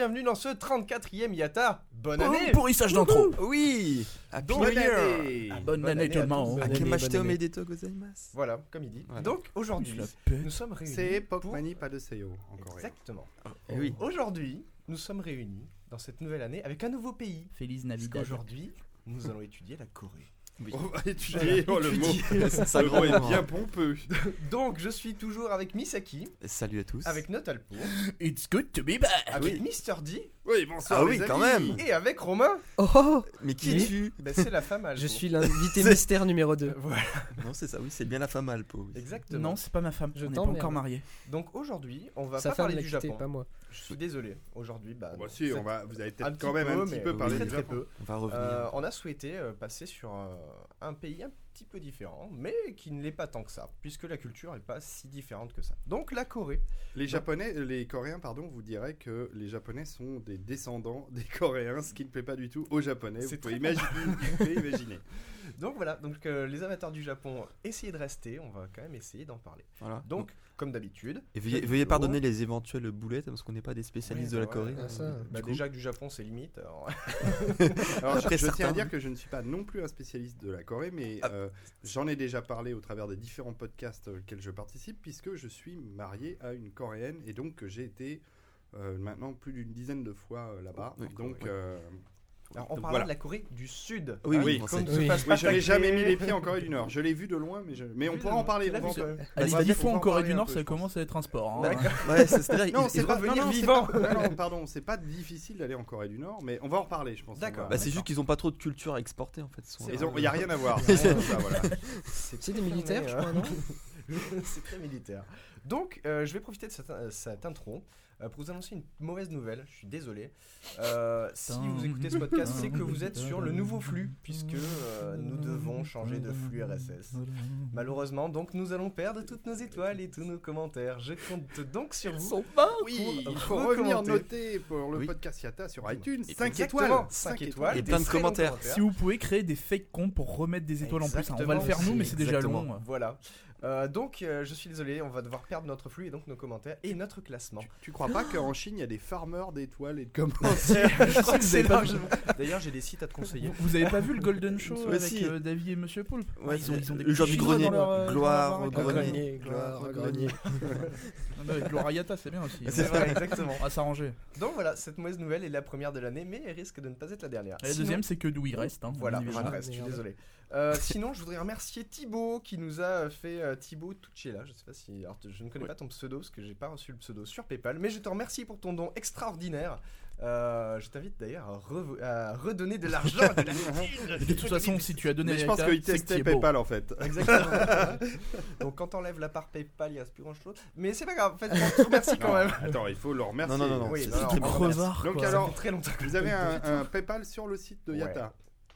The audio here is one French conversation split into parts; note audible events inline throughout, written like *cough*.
Bienvenue dans ce 34e Yata. Bonne année Pourrissage d'intro. Oui Donc, New bonne année. Bonne Bonne année tout le monde. Voilà, comme il dit. Voilà. Donc aujourd'hui, nous sommes réunis. C'est pour- Pokemani, pas de Seiyo, encore Exactement. Eh oui. Aujourd'hui, nous sommes réunis dans cette nouvelle année avec un nouveau pays. Feliz Parce Navidad. qu'aujourd'hui, nous allons étudier la Corée. Oui. On va étudier, oh, *laughs* le mot, le mot est bien pompeux. Donc, je suis toujours avec Misaki, Salut à tous. avec Notalpo, It's good to be back. avec Mr. D Oui, bonsoir Ah les oui, quand amis. même. et avec Romain. Oh, Mais qui es-tu Ben, c'est la femme Alpo. je suis l'invité *laughs* mystère numéro 2. *laughs* Voilà, Non, c'est ça, oui, c'est bien la femme Alpo. oui. exactement. Non, c'est pas ma femme. Je n'est pas encore marié. Donc aujourd'hui, on va Sa pas parler du Japon. pas moi. Je suis désolé. Aujourd'hui, bah, non, si, c'est on va, vous avez peut-être quand même un petit peu parlé très du très peu. On va revenir. Euh, on a souhaité euh, passer sur euh, un pays un petit peu différent, mais qui ne l'est pas tant que ça, puisque la culture n'est pas si différente que ça. Donc la Corée. Les Japonais, les Coréens, pardon, vous diraient que les Japonais sont des descendants des *laughs* Coréens, ce qui ne plaît pas du tout aux Japonais. C'est Vous pouvez imaginer. vous pouvez imaginer. *laughs* Donc voilà, donc euh, les amateurs du Japon, essayez de rester, on va quand même essayer d'en parler. Voilà. Donc, comme d'habitude, Et veuillez, pardonner les éventuelles boulettes parce qu'on n'est pas des spécialistes Ouais, de la bah Corée. ouais, Ah, ça. euh, bah déjà que du Japon c'est limite. alors- *laughs* *laughs* Alors, Après je, je tiens à dire que je ne suis pas non plus un spécialiste de la Corée, mais Ah. euh, j'en ai déjà parlé au travers des différents podcasts auxquels je participe, puisque je suis marié à une Coréenne et donc que j'ai été euh, maintenant plus d'une dizaine de fois euh, là-bas. Oui, donc, euh, Alors, on donc parle voilà. de la Corée du Sud. Oui, hein, oui, qu'on ne se fasse pas *laughs* je n'ai jamais mis les pieds en Corée du Nord. Je l'ai vu de loin, mais, je... mais on pourra en parler. on dix on fois en Corée du Nord, peu, ça commence à être un sport. hein. *laughs* Ouais, c'est- Non, c'est pas, revenir non, non, c'est vivant. pas- non, pardon, c'est pas difficile d'aller en Corée du Nord, mais on va en reparler, je pense. D'accord. Bah, c'est juste qu'ils ont pas trop de culture à exporter en fait. Il n'y a rien à voir. *laughs* C'est des militaires, je crois, non c'est très militaire. Donc, euh, je vais profiter de cette, euh, intro pour vous annoncer une mauvaise nouvelle. Je suis désolé. Euh, si vous écoutez ce podcast, c'est que vous êtes sur le nouveau flux, puisque euh, nous devons changer de flux RSS. Malheureusement, donc nous allons perdre toutes nos étoiles et tous nos commentaires. Je compte donc sur vous. Oui, pour il faut revenir noter pour le Oui. podcast Yata sur iTunes. Et 5 Exactement, étoiles. étoiles. Et plein de commentaires. Si vous pouvez créer des fake comptes pour remettre des étoiles en plus, hein. on va le faire nous, mais c'est déjà long. Voilà. Euh, donc, euh, je suis désolé, on va devoir perdre notre flux et donc nos commentaires et notre classement. Tu, tu crois pas *gasps* qu'en Chine, il y a des farmers d'étoiles et de *laughs* commentaires je crois *laughs* que vous c'est avez pas largement- D'ailleurs, j'ai des sites à te conseiller. Vous, vous avez pas vu le Golden Show *laughs* Ouais, avec si. euh, David et Monsieur Poulpe Ouais, ils ont, ils ont des le genre du grenier. leur, Gloire au grenier. gloire, Gloire, grenier. Ah bah, Avec Gloria Yata, c'est bien aussi. C'est vrai, exactement. Va s'arranger. Donc voilà, cette mauvaise nouvelle est la première de l'année, mais elle risque de ne pas être la dernière. Et la deuxième, c'est que d'où il reste. hein, Voilà, je évidemment. reste, je suis désolé. Euh, sinon, je voudrais remercier Thibaut qui nous a fait euh, Thibaut Tucella. Je sais pas si. Alors, je ne connais Ouais. pas ton pseudo parce que j'ai pas reçu le pseudo sur PayPal, mais je te remercie pour ton don extraordinaire. Euh, je t'invite d'ailleurs à, redonner de l'argent. *laughs* de la. De toute façon, si tu as donné Mais je pense qu'il testait. PayPal en fait. Exactement. *laughs* Donc, quand t'enlèves la part PayPal, il reste plus grand chose. Mais c'est pas grave, en fait, te remercie quand Non, même. Attends, il faut le remercier. Non, non, non, non. Oui, remercie. crevards. Donc alors, très longtemps Vous avez un, PayPal sur le site de. Yata. Ouais,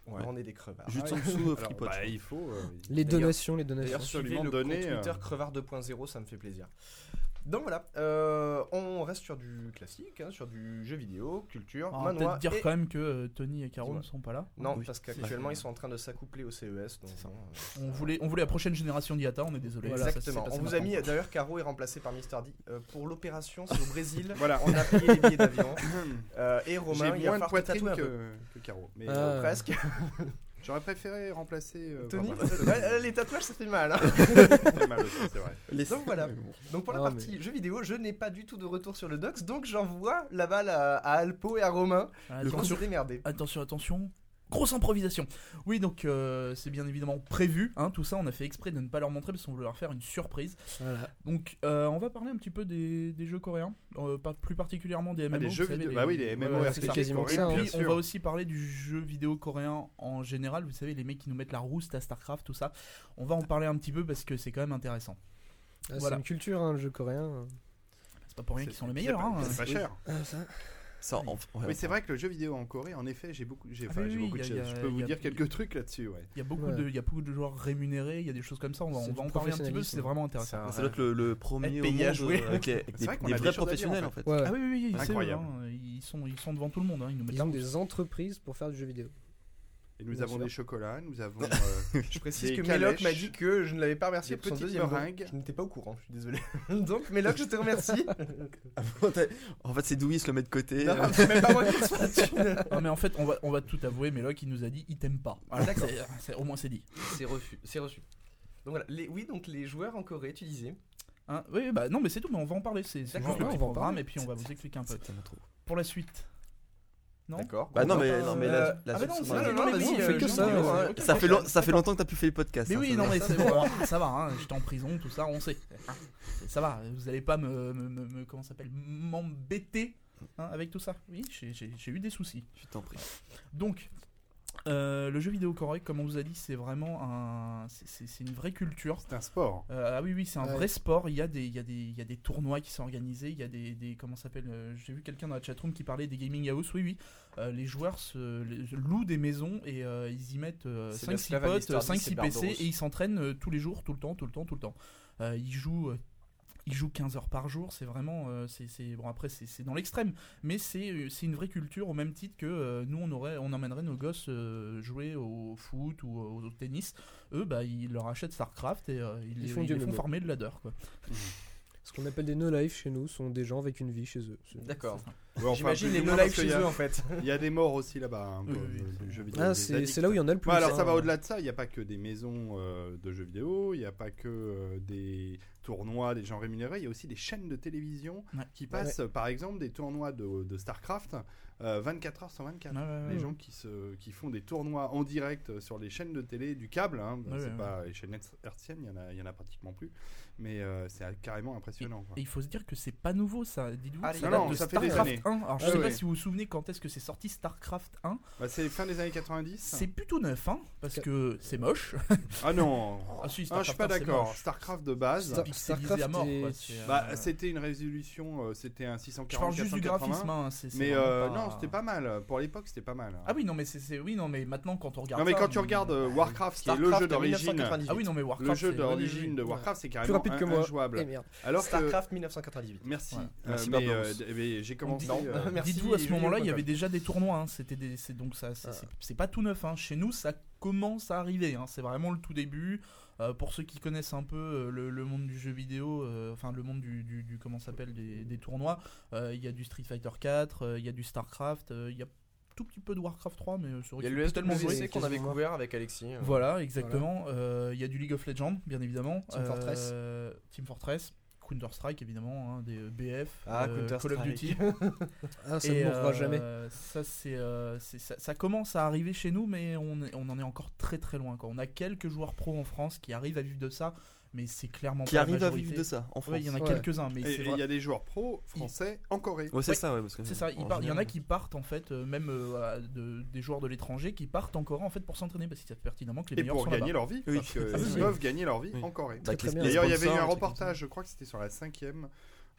on est des crevards. Juste Ah en dessous, euh, Alors, Freepod. bah, il faut. euh, Les donations, les donations. D'ailleurs, suivez absolument le donner, compte Twitter euh. crevard 2.0, ça me fait plaisir. Donc voilà, euh, on reste sur du classique, hein, sur du jeu vidéo, culture, On va manoir. peut-être dire et- quand même que euh, Tony et Caro ne sont pas là. Non, Oui. parce qu'actuellement ils sont en train de s'accoupler au CES. Donc, bon, euh, On voulait, on voulait la prochaine génération d'Iata, on est désolé. Voilà, Ça Exactement. On vous a mis, d'ailleurs, Caro est remplacé par Mister D. Euh, pour l'opération, c'est au Brésil. *laughs* Voilà. On a payé les billets d'avion. *laughs* Euh, et Romain, il va moins de poitrine que, que Caro. Mais Presque. *laughs* j'aurais préféré remplacer. euh, Tony, enfin, euh, les tatouages ça fait mal. hein. *laughs* Mal aussi, c'est vrai. Les- Donc voilà. Donc pour la Ah, partie jeux vidéo, je n'ai pas du tout de retour sur le docs, donc j'envoie la balle à, à Alpo et à Romain. Ah, Attention, démerder. attention, attention. Grosse improvisation. Oui, donc euh, c'est bien évidemment prévu. Hein, tout ça, on a fait exprès de ne pas leur montrer parce qu'on voulait leur faire une surprise. Voilà. Donc, euh, on va parler un petit peu des, des jeux coréens, euh, pas plus particulièrement des MMO. Ah, des jeux savez, vidéo. Bah oui, les MMO Ouais, c'est quasiment ça, Et puis, on va aussi parler du jeu vidéo coréen en général. Vous savez, les mecs qui nous mettent la rouste à StarCraft, tout ça. On va en parler un petit peu parce que c'est quand même intéressant. Ah, Voilà. C'est une culture, hein, le jeu coréen. C'est pas pour rien qu'ils sont les c'est meilleurs. pas- hein. C'est pas Oui. cher. Ah, ça. Ça, en- ouais, Oui, c'est vrai que le jeu vidéo en Corée, en effet, j'ai beaucoup, j'ai, Ah oui, j'ai oui, beaucoup de il y a- choses. il y Je a- peux vous dire quelques trucs là-dessus, ouais. Il y a beaucoup Ouais. de, il y a beaucoup de joueurs rémunérés. Il y a des choses comme ça. On va, on en parler un petit peu. C'est vraiment intéressant. C'est doit être le, le premier Être au à jouer. euh, avec, les- des, vrai qu'on des a des vrais professionnels en fait. Ouais. Ah oui, oui, oui, c'est eux, Incroyable. hein. Ils sont, ils sont devant tout le monde. hein. Ils nous mettent Ils ont des entreprises pour faire du jeu vidéo. Et nous Bien avons sûr. des chocolats, nous avons *laughs* euh, Je précise Des que Méloc m'a calèches, dit que je ne l'avais pas remercié des pour son petites deuxième don. meringues. Je n'étais pas au courant, je suis désolé. *laughs* Donc Méloc, je te remercie. *laughs* En fait, c'est Douy se le met de côté. Non, euh, c'est même pas moi qui reçois la thune. Non, mais en fait, on va, on va tout avouer. Mais il nous a dit, il t'aime pas. Voilà, D'accord. c'est- c'est- au moins, c'est dit. C'est reçu, c'est reçu. Donc voilà, les, oui, donc les joueurs en Corée, tu disais. Hein oui, bah non, mais c'est tout. Mais on va en parler. C'est c'est D'accord, juste le ouais, petit on va en programme parler. et puis on va vous expliquer un peu. Pour la suite. Non D'accord. Bah non, mais, non, mais euh, la, la ah, mais non, suite, c'est- c'est- non, non, mais vas-y, euh, fait que jeux ça, hein, ça, fait ça fait longtemps que t'as plus fait les podcasts. Mais hein, oui, ça non, va. mais c'est *laughs* bon. ah, Ça va. Hein, J'étais en prison, tout ça, on sait. Ça va. Vous allez pas me, me, me- me- comment ça s'appelle, m'embêter hein, avec tout ça. Oui, j'ai- j'ai j'ai eu des soucis. Je t'en prie. Donc, euh, le jeu vidéo coréen, comme on vous a dit, c'est vraiment un, c'est- une vraie culture. c'est un sport. Euh, ah oui, oui, c'est un Ouais. vrai sport. Il y a des, il y a des, il y a des tournois qui sont organisés. Il y a des, des comment ça s'appelle euh, J'ai vu quelqu'un dans la chatroom qui parlait des gaming house. Oui, oui. Euh, les joueurs se les- louent des maisons et euh, ils y mettent C'est la 5-6 Slava potes, Listardi, 5-6 c'est PC Barbaros. et ils s'entraînent euh, tous les jours, tout le temps, tout le temps, tout le temps. Euh, ils jouent. Ils jouent 15 heures par jour, c'est vraiment, euh, c'est, bon après c'est, dans l'extrême, mais c'est, euh, c'est une vraie culture au même titre que euh, nous on aurait, on emmènerait nos gosses euh, jouer au foot ou au, au tennis. Eux bah ils leur achètent Starcraft et euh, ils, Ils les- font ils les font former de ladder quoi. Ce qu'on appelle des no-life chez nous sont des gens avec une vie chez eux. D'accord. Ouais, enfin, J'imagine les no-life chez a- eux en fait. Il y a des morts aussi là-bas, hein, Oui, oui. Ah, c'est là où il y en a le plus. Ouais, alors hein. ça va au-delà de ça, il n'y a pas que des maisons euh, de jeux vidéo, il n'y a pas que euh, des tournois, des gens rémunérés, il y a aussi des chaînes de télévision Ouais. qui passent, par exemple, des tournois de, de StarCraft euh, 24 heures sur 24. Ouais, ouais, ouais. Les gens qui, se, qui font des tournois en direct sur les chaînes de télé du câble, hein, Ouais, c'est ouais, pas les chaînes hertziennes, il y en a, il y en a pratiquement plus, mais euh, c'est carrément impressionnant. quoi. Et il faut se dire que c'est pas nouveau ça, dites-vous. Ah, ça non, date non, de ça fait des Starcraft années. 1. Alors je Ah sais pas si vous vous souvenez quand est-ce que c'est sorti Starcraft 1. Bah, c'est fin des années 90 C'est plutôt neuf, hein, parce que c'est moche. Ah non *laughs* Ah si, Ah, je suis pas 1, c'est d'accord. StarCraft de base, Star- Starcraft euh, bah, c'était une résolution, euh, c'était un Je 640 parle juste du 480, graphisme, hein, Mais euh, pas- non, c'était pas mal. Pour l'époque, c'était pas mal. Ah oui, non, mais c'est c'est- oui, non, mais maintenant quand on regarde. non, mais ça, quand tu on- regardes euh, Warcraft, qui est le Starcraft jeu d'origine, 1998. Ah oui, non, mais Warcraft. le jeu c'est- d'origine de. Warcraft, c'est Plus carrément rapide que un- moi. injouable. Eh merde. Alors que Starcraft 1998. merci, Ouais. Euh, Merci, euh, mais j'ai commencé. Euh, Merci, Dites-vous, à ce moment-là, il y avait déjà des tournois. hein, C'était donc ça, c'est- Ah. c'est pas tout neuf. hein. Chez nous, ça commence à arriver. hein. C'est vraiment le tout début. Euh, pour ceux qui connaissent un peu euh, le, le monde du jeu vidéo, euh, enfin le monde du, du, du- comment ça s'appelle des, des tournois, euh, il y a du Street Fighter 4, euh, il y a du Starcraft, euh, il y a tout petit peu de Warcraft 3, mais c'est Il vrai y a que tellement joué. Qu'on avait couvert avec Alexis. euh. Voilà, exactement. Euh, Il y a du League of Legends, bien évidemment. Team Fortress. Team Fortress. Counter Strike évidemment, hein, des BF, Ah, euh, Call of Duty. *laughs* Ah, ça Et, ne mourra euh, jamais. Ça, c'est, euh, c'est- ça, ça commence à arriver chez nous, mais on, est- on en est encore très très loin. Quoi. On a quelques joueurs pro en France qui arrivent à vivre de ça, mais c'est clairement Qui pas la arrive à vivre de ça en Ouais, France. il y en a Ouais. quelques-uns, mais Et c'est il y a des joueurs pro français en Corée. Ouais, c'est Ouais. ça, ouais. parce que- c'est ça, ils il y en a qui partent en fait, euh, même euh, de, des joueurs de l'étranger qui partent en Corée en fait pour s'entraîner parce qu'ils savent pertinemment que les Et meilleurs pour sont gagner leur vie, Oui. parce qu'ils Ah oui. peuvent gagner leur vie Oui. en Corée. Bah, D'ailleurs, il y avait eu un reportage, je crois que c'était sur la cinquième,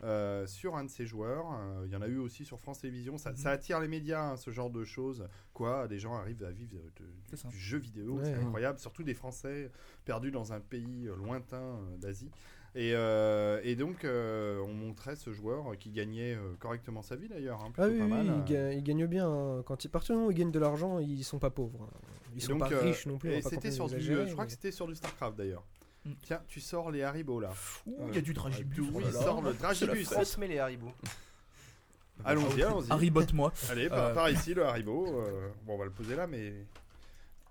euh, sur un de ces joueurs. Euh, Il y en a eu aussi sur France Télévisions. Ça, Mhm. ça attire les médias, hein, ce genre de choses. Quoi, des gens arrivent à vivre de- de- du jeu vidéo, Ouais. c'est incroyable. Surtout des Français perdus dans un pays euh, lointain d'Asie. Et, euh, et donc, euh, on montrait ce joueur qui gagnait correctement sa vie d'ailleurs. hein, Ah oui, pas oui, mal, ils, ga- ils gagnent bien. hein. Quand ils partent, ils gagnent de l'argent, ils sont pas pauvres. Ils sont donc, pas euh, riches non plus. Et c'était sur du, je crois mais- que c'était sur du Starcraft d'ailleurs. Mm. Tiens, tu sors les Haribo là. Ouh, il y a du Dragibus. Oui, là il là. sort le Dragibus. Transmets les Haribo. *laughs* Allons-y, allons-y. Harry botte-moi. *laughs* Allez, par, Euh, par ici le Haribo. euh, bon, on va le poser là, mais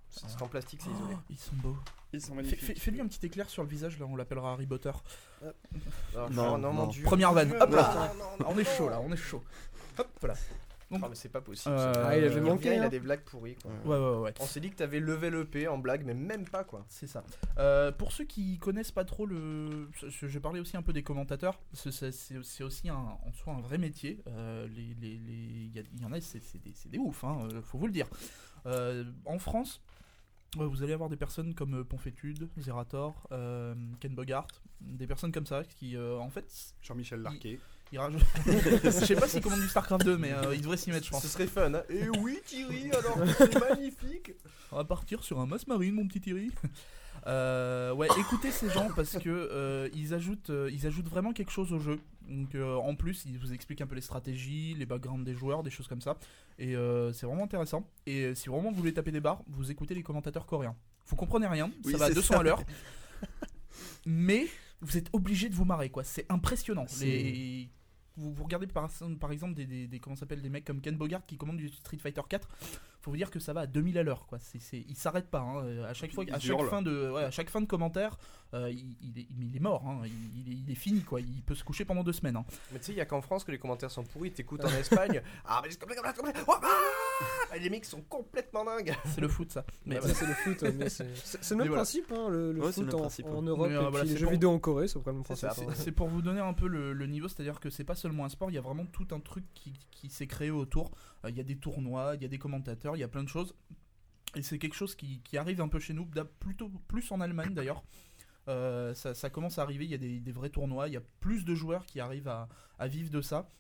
C'est en plastique, c'est isolé. Oh, ils sont beaux. ils sont Fais- magnifiques. fais- Fais-lui un petit éclair sur le visage, là, on l'appellera Harry Potter. Non, Non, non, mon non. dieu. Première vanne. Hop là. non, non, non, On est chaud là, on est chaud. Hop, voilà. Donc- Ah, mais c'est pas possible. Euh. Ah, il avait Il manqué, revient, il hein. a des blagues pourries. quoi. Ouais, ouais, ouais. On s'est dit que t'avais levé le P en blague, mais même pas quoi. C'est ça. Euh, pour ceux qui connaissent pas trop le. je- J'ai parlé aussi un peu des commentateurs. C'est c'est- c'est- c'est aussi un, en soi un vrai métier. Euh, les- les- les- Il y, a- il y en a, c'est c'est des, c'est des ouf, hein, euh, faut vous le dire. Euh, en France, vous allez avoir des personnes comme euh, Ponfétude, Zerator, euh, Ken Bogart, des personnes comme ça qui, euh, en fait, Jean-Michel Larquet. *laughs* Je sais pas s'ils commandent du StarCraft 2, mais euh, ils devraient s'y mettre, je pense. Ce serait fun. Hein. Et oui, Thierry, alors *laughs* c'est magnifique. On va partir sur un masse marine, mon petit Thierry. *laughs* Euh, ouais, écoutez ces gens parce que euh, ils ajoutent, euh, ils ajoutent vraiment quelque chose au jeu. Donc en plus, ils vous expliquent un peu les stratégies, les backgrounds des joueurs, des choses comme ça. Et c'est vraiment intéressant. Et si vraiment vous voulez taper des barres, vous écoutez les commentateurs coréens. Vous comprenez rien, Oui, ça va à c'est 200 ça. à l'heure. Mais vous êtes obligé de vous marrer, quoi. C'est impressionnant. Les... Vous, regardez par, exemple des, s'appelle des mecs comme Ken Bogart qui commandent du Street Fighter 4 faut vous dire que ça va à 2000 à l'heure quoi c'est c'est- il s'arrête pas hein. Euh, à chaque fois à chaque fin de ouais, à chaque fin de commentaire euh, il, il est, il est mort hein. il, il est, il est fini quoi il peut se coucher pendant deux semaines hein. Mais tu sais, il y a qu'en France que les commentaires sont pourris. T'écoutes en *laughs* Espagne. Ah, mais c'est. Oh, ah Les mecs sont complètement dingues. c'est le foot ça mais c'est le foot, mais c'est *laughs* le même voilà. principe, hein, le, le Ouais, c'est le foot en, principe, en ouais. Europe Mais, euh, et voilà, puis c'est les jeux pour- vidéo en Corée, c'est le principe. pour vous donner un peu le, le niveau, c'est-à-dire que c'est pas seulement un sport, il y a vraiment tout un truc qui, qui s'est créé autour. Euh, Il y a des tournois, il y a des commentateurs, il y a plein de choses. Et c'est quelque chose qui, qui arrive un peu chez nous, plutôt plus en Allemagne d'ailleurs. Euh, ça, ça commence à arriver, il y a des, des vrais tournois, il y a plus de joueurs qui arrivent à, à vivre de ça.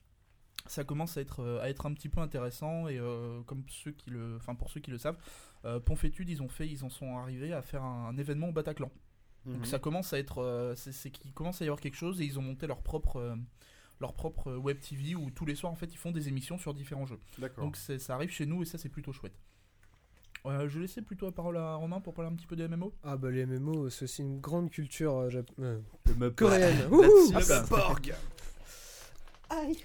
Ça commence à être, euh, à être un petit peu intéressant et euh, comme ceux qui le, enfin pour ceux qui le savent, euh, Ponfétude ils ont fait, ils en sont arrivés à faire un, un événement au Bataclan. Donc Mhm. ça commence à être, c'est qu'il commence à y avoir quelque chose et ils ont monté leur propre, leur propre euh, web TV où tous les soirs en fait ils font des émissions sur différents jeux. Donc ça arrive chez nous et ça c'est plutôt chouette. Euh, je laissais plutôt la parole à Romain pour parler un petit peu des MMO. Ah bah les MMO, c'est aussi une grande culture euh, jap- euh, coréenne. Là, Ah, bah, Borg Aïe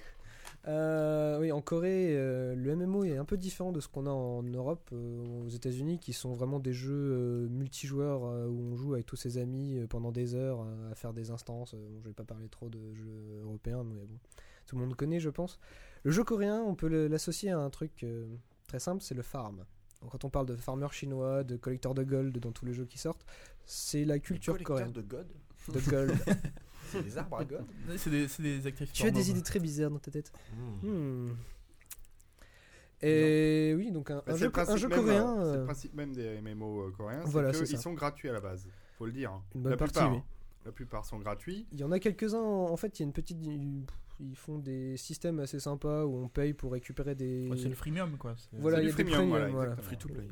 Euh, oui, en Corée, euh, le MMO est un peu différent de ce qu'on a en Europe, euh, aux États-Unis, qui sont vraiment des jeux multijoueurs où on joue avec tous ses amis pendant des heures à faire des instances. Bon, je vais pas parler trop de jeux européens, mais bon, tout le monde connaît, je pense. Le jeu coréen, on peut l'associer à un truc très simple, c'est le farm. Donc, quand on parle de farmer chinois, de collecteur de gold dans tous les jeux qui sortent, c'est la culture Collecteur coréenne. de God De gold. *laughs* C'est des arbres à God C'est des, des actrices. tu as des idées très bizarres dans ta tête. Hmm. Hmm. Et oui, donc un, Bah, un jeu, le principe un jeu même, coréen, euh, C'est euh, le principe même des MMO euh, coréens, Voilà, que ils sont gratuits à la base. Faut le dire. hein. Une bonne la partie, plupart, oui. hein. La plupart sont gratuits. il y en a quelques-uns, en fait, il y a une petite... Ils font des systèmes assez sympas où on paye pour récupérer des... Ouais, c'est le freemium quoi. c'est- Voilà, il y a des freemium, premium, voilà. Free to play.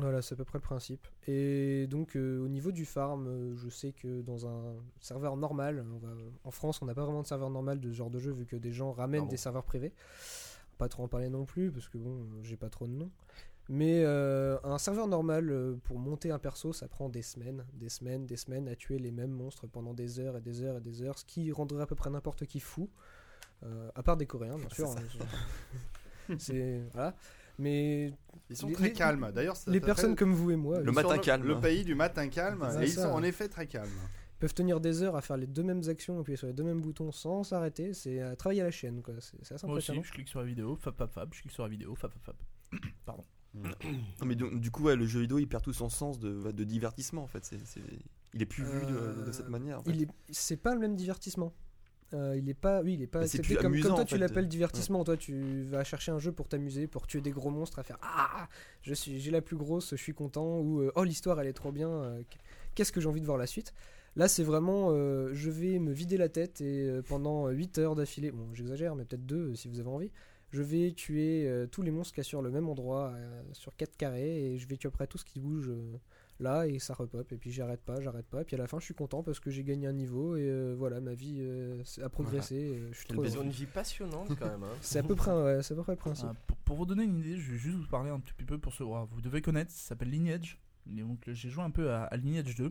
Voilà, c'est à peu près le principe. Et donc, euh, au niveau du farm, euh, je sais que dans un serveur normal, on va- en France, on n'a pas vraiment de serveur normal de ce genre de jeu, vu que des gens ramènent Pardon. des serveurs privés. Pas trop en parler non plus, parce que bon, euh, j'ai pas trop de noms. Mais euh, un serveur normal, pour monter un perso, ça prend des semaines, des semaines, des semaines à tuer les mêmes monstres pendant des heures et des heures et des heures, ce qui rendrait à peu près n'importe qui fou. À part des Coréens, bien *laughs* sûr. hein, *laughs* c'est voilà. Mais Ils sont Les- très les- calmes. D'ailleurs, les personnes comme vous et moi, Le ils matin calme. Le pays du matin calme. Et ils sont en effet très calmes. peuvent tenir des heures à faire les deux mêmes actions, appuyer sur les deux mêmes boutons sans s'arrêter. C'est à travailler à la chaîne, quoi. C'est assez Moi aussi, impressionnant. je clique sur la vidéo, fap fap fap, je clique sur la vidéo, fap fap fap. *coughs* Pardon. Non, mais donc, du coup, ouais, le jeu vidéo il perd tout son sens de, de divertissement en fait. C'est, c'est- Il est plus vu de, de Euh, cette manière. en fait. Il est, c'est pas le même divertissement. Euh, il est pas, oui, il est pas Bah, c'est accepté plus comme, amusant, comme toi en tu fait. l'appelles divertissement. Toi, tu vas chercher un jeu pour t'amuser, pour tuer des gros monstres, à faire ah, je suis, j'ai la plus grosse, je suis content, ou euh, oh l'histoire elle est trop bien, euh, qu'est-ce que j'ai envie de voir la suite? Là, c'est vraiment, euh, je vais me vider la tête et pendant 8 heures d'affilée, bon, j'exagère, mais peut-être 2 si vous avez envie, je vais tuer euh, tous les monstres qu'il y a sur le même endroit, sur 4 carrés, et je vais tuer après tout ce qui bouge là, et ça repop, et puis j'arrête pas, j'arrête pas, et puis à la fin, je suis content parce que j'ai gagné un niveau, et euh, voilà, ma vie euh, a progressé, euh, je suis trop une vie passionnante quand même. hein. *laughs* C'est à peu près, ouais, c'est à peu près le principe. Euh, pour, pour vous donner une idée, je vais juste vous parler un petit peu pour ce. oh, vous devez connaître, ça s'appelle Lineage. Et donc j'ai joué un peu à, à Lineage 2.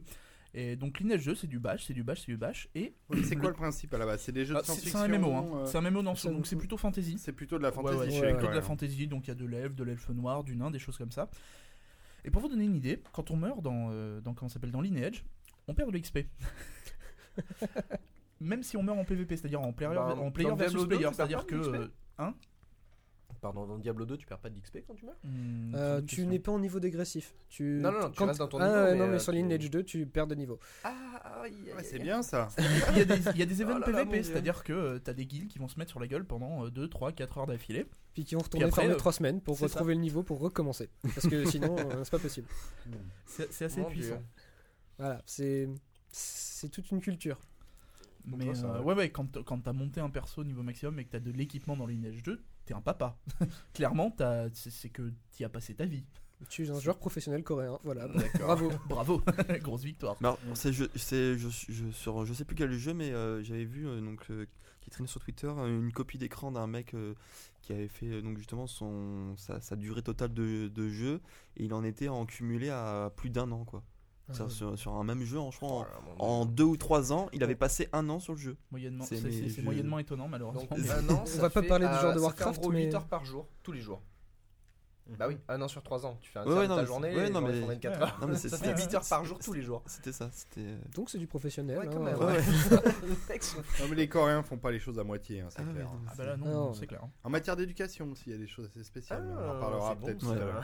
Et donc Lineage 2, c'est du bash, c'est du bash, c'est du bash. Et Oui, C'est quoi le principe à la base? C'est des jeux de Ah, c'est science-fiction c'est un MMO, hein. euh, c'est un MMO, non, ça- donc c'est plutôt fantasy. C'est plutôt de la Ouais, fantasy ouais, les plutôt de la fantasy, donc il y a de l'elfe, de l'elfe noir, du nain, des choses comme ça. Et pour vous donner une idée, quand on meurt dans, euh, dans comment s'appelle dans Lineage, on perd de l'XP. *laughs* Même si on meurt en PVP, c'est-à-dire en player, Bah, en dans player Diablo versus 2, player, tu perds c'est-à-dire pas que de l'XP? euh, hein Pardon, dans Diablo 2, tu perds pas d'XP quand tu meurs Hmm, Euh, tu n'es pas en niveau dégressif. Tu... Non, non, non, tu quand- restes dans ton ah, niveau, mais, non, mais euh, sur tu- Lineage 2, tu perds de niveau. Ah, Ouais, aïe, c'est bien ça. *laughs* Il y a des, il y a des événements Oh PVP, c'est-à-dire que tu t'as des guilds qui vont se mettre sur la gueule pendant 2, 3, 4 heures d'affilée. Puis qui vont retourner après, farmer euh, 3 semaines pour retrouver le niveau pour recommencer. Parce que sinon, *laughs* euh, c'est pas possible. C'est assez puissant. Voilà, c'est c'est toute une culture. Donc Mais là, ça euh, va. ouais, ouais, quand, quand t'as monté un perso au niveau maximum et que t'as de l'équipement dans Lineage 2, t'es un papa. *laughs* Clairement, t'as- c'est que t'y as passé ta vie. Tu es un joueur professionnel coréen, voilà. Bravo. *laughs* Bravo, *laughs* grosse victoire. Alors, c'est je, c'est je, je, sur je sais plus quel jeu, mais euh, j'avais vu euh, donc euh, qui traînait sur Twitter euh, une copie d'écran d'un mec euh, qui avait fait donc justement son sa, sa durée totale de, de jeu et il en était en cumulé à plus d'un an quoi. C'est-à-dire Sur, sur un même jeu, en, je crois, Oh en- Dieu. en deux ou trois ans, il avait passé un an sur le jeu. Moyennement, C'est c'est mes c'est- c'est jeux- moyennement étonnant malheureusement. Donc mais- *laughs* un an, On va pas parler du genre de Warcraft, mais- 8 heures par jour, tous les jours. Bah oui, un an sur 3 ans. Tu fais un Ouais, tiers ouais, de non, ta journée, ouais, non, les mais- journées font 24 Ouais. heures. Non, mais c'est- Ça c'était- fait 8 heures par jour tous les jours. C'était ça, c'était. euh, Donc c'est du professionnel. Ouais, quand hein, même. *laughs* Non, mais les Coréens font pas les choses à moitié, hein, c'est Ah clair. non, Ah bah là, non, Non. c'est clair. En matière d'éducation aussi, il y a des choses assez spéciales. mais on en Ah, parlera bon, peut-être tout à l'heure.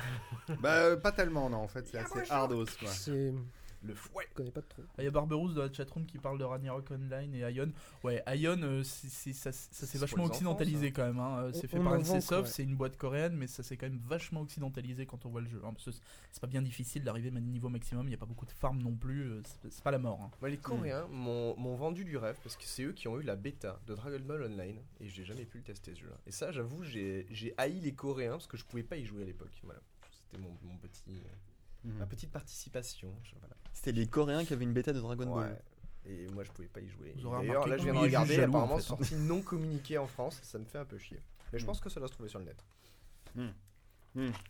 Bah, euh, pas tellement, non, en fait, c'est *laughs* assez hardos, quoi. C'est. Le fouet. Je connais pas trop. Il y a Barberousse dans la chatroom qui parle de Ragnarok Online et Ion. Ouais, Ion, euh, c'est- ça, ça C'est s'est vachement enfants, occidentalisé quand même. hein. Euh, C'est fait par en NC vend, Soft, quoi. c'est une boîte coréenne, mais ça s'est quand même vachement occidentalisé quand on voit le jeu. hein, c'est- pas bien difficile d'arriver à niveau maximum, il n'y a pas beaucoup de farms non plus, euh, c'est pas la mort. hein. Les Coréens m'ont m'ont vendu du rêve parce que c'est eux qui ont eu la bêta de Dragon Ball Online et j'ai jamais pu le tester ce jeu-là. Et ça, j'avoue, j'ai j'ai haï les Coréens parce que je pouvais pas y jouer à l'époque. Voilà, c'était mon, mon petit, Mhm. ma petite participation. Je- voilà. C'était les Coréens qui avaient une bêta de Dragon Ball. Ouais. Et moi, je pouvais pas y jouer. Vous aurez D'ailleurs, remarqué là, je viens de regarder, jaloux, apparemment, en fait, hein. sorti non communiqué en France. Ça me fait un peu chier. Mais je Mm. pense que ça doit se trouver sur le net.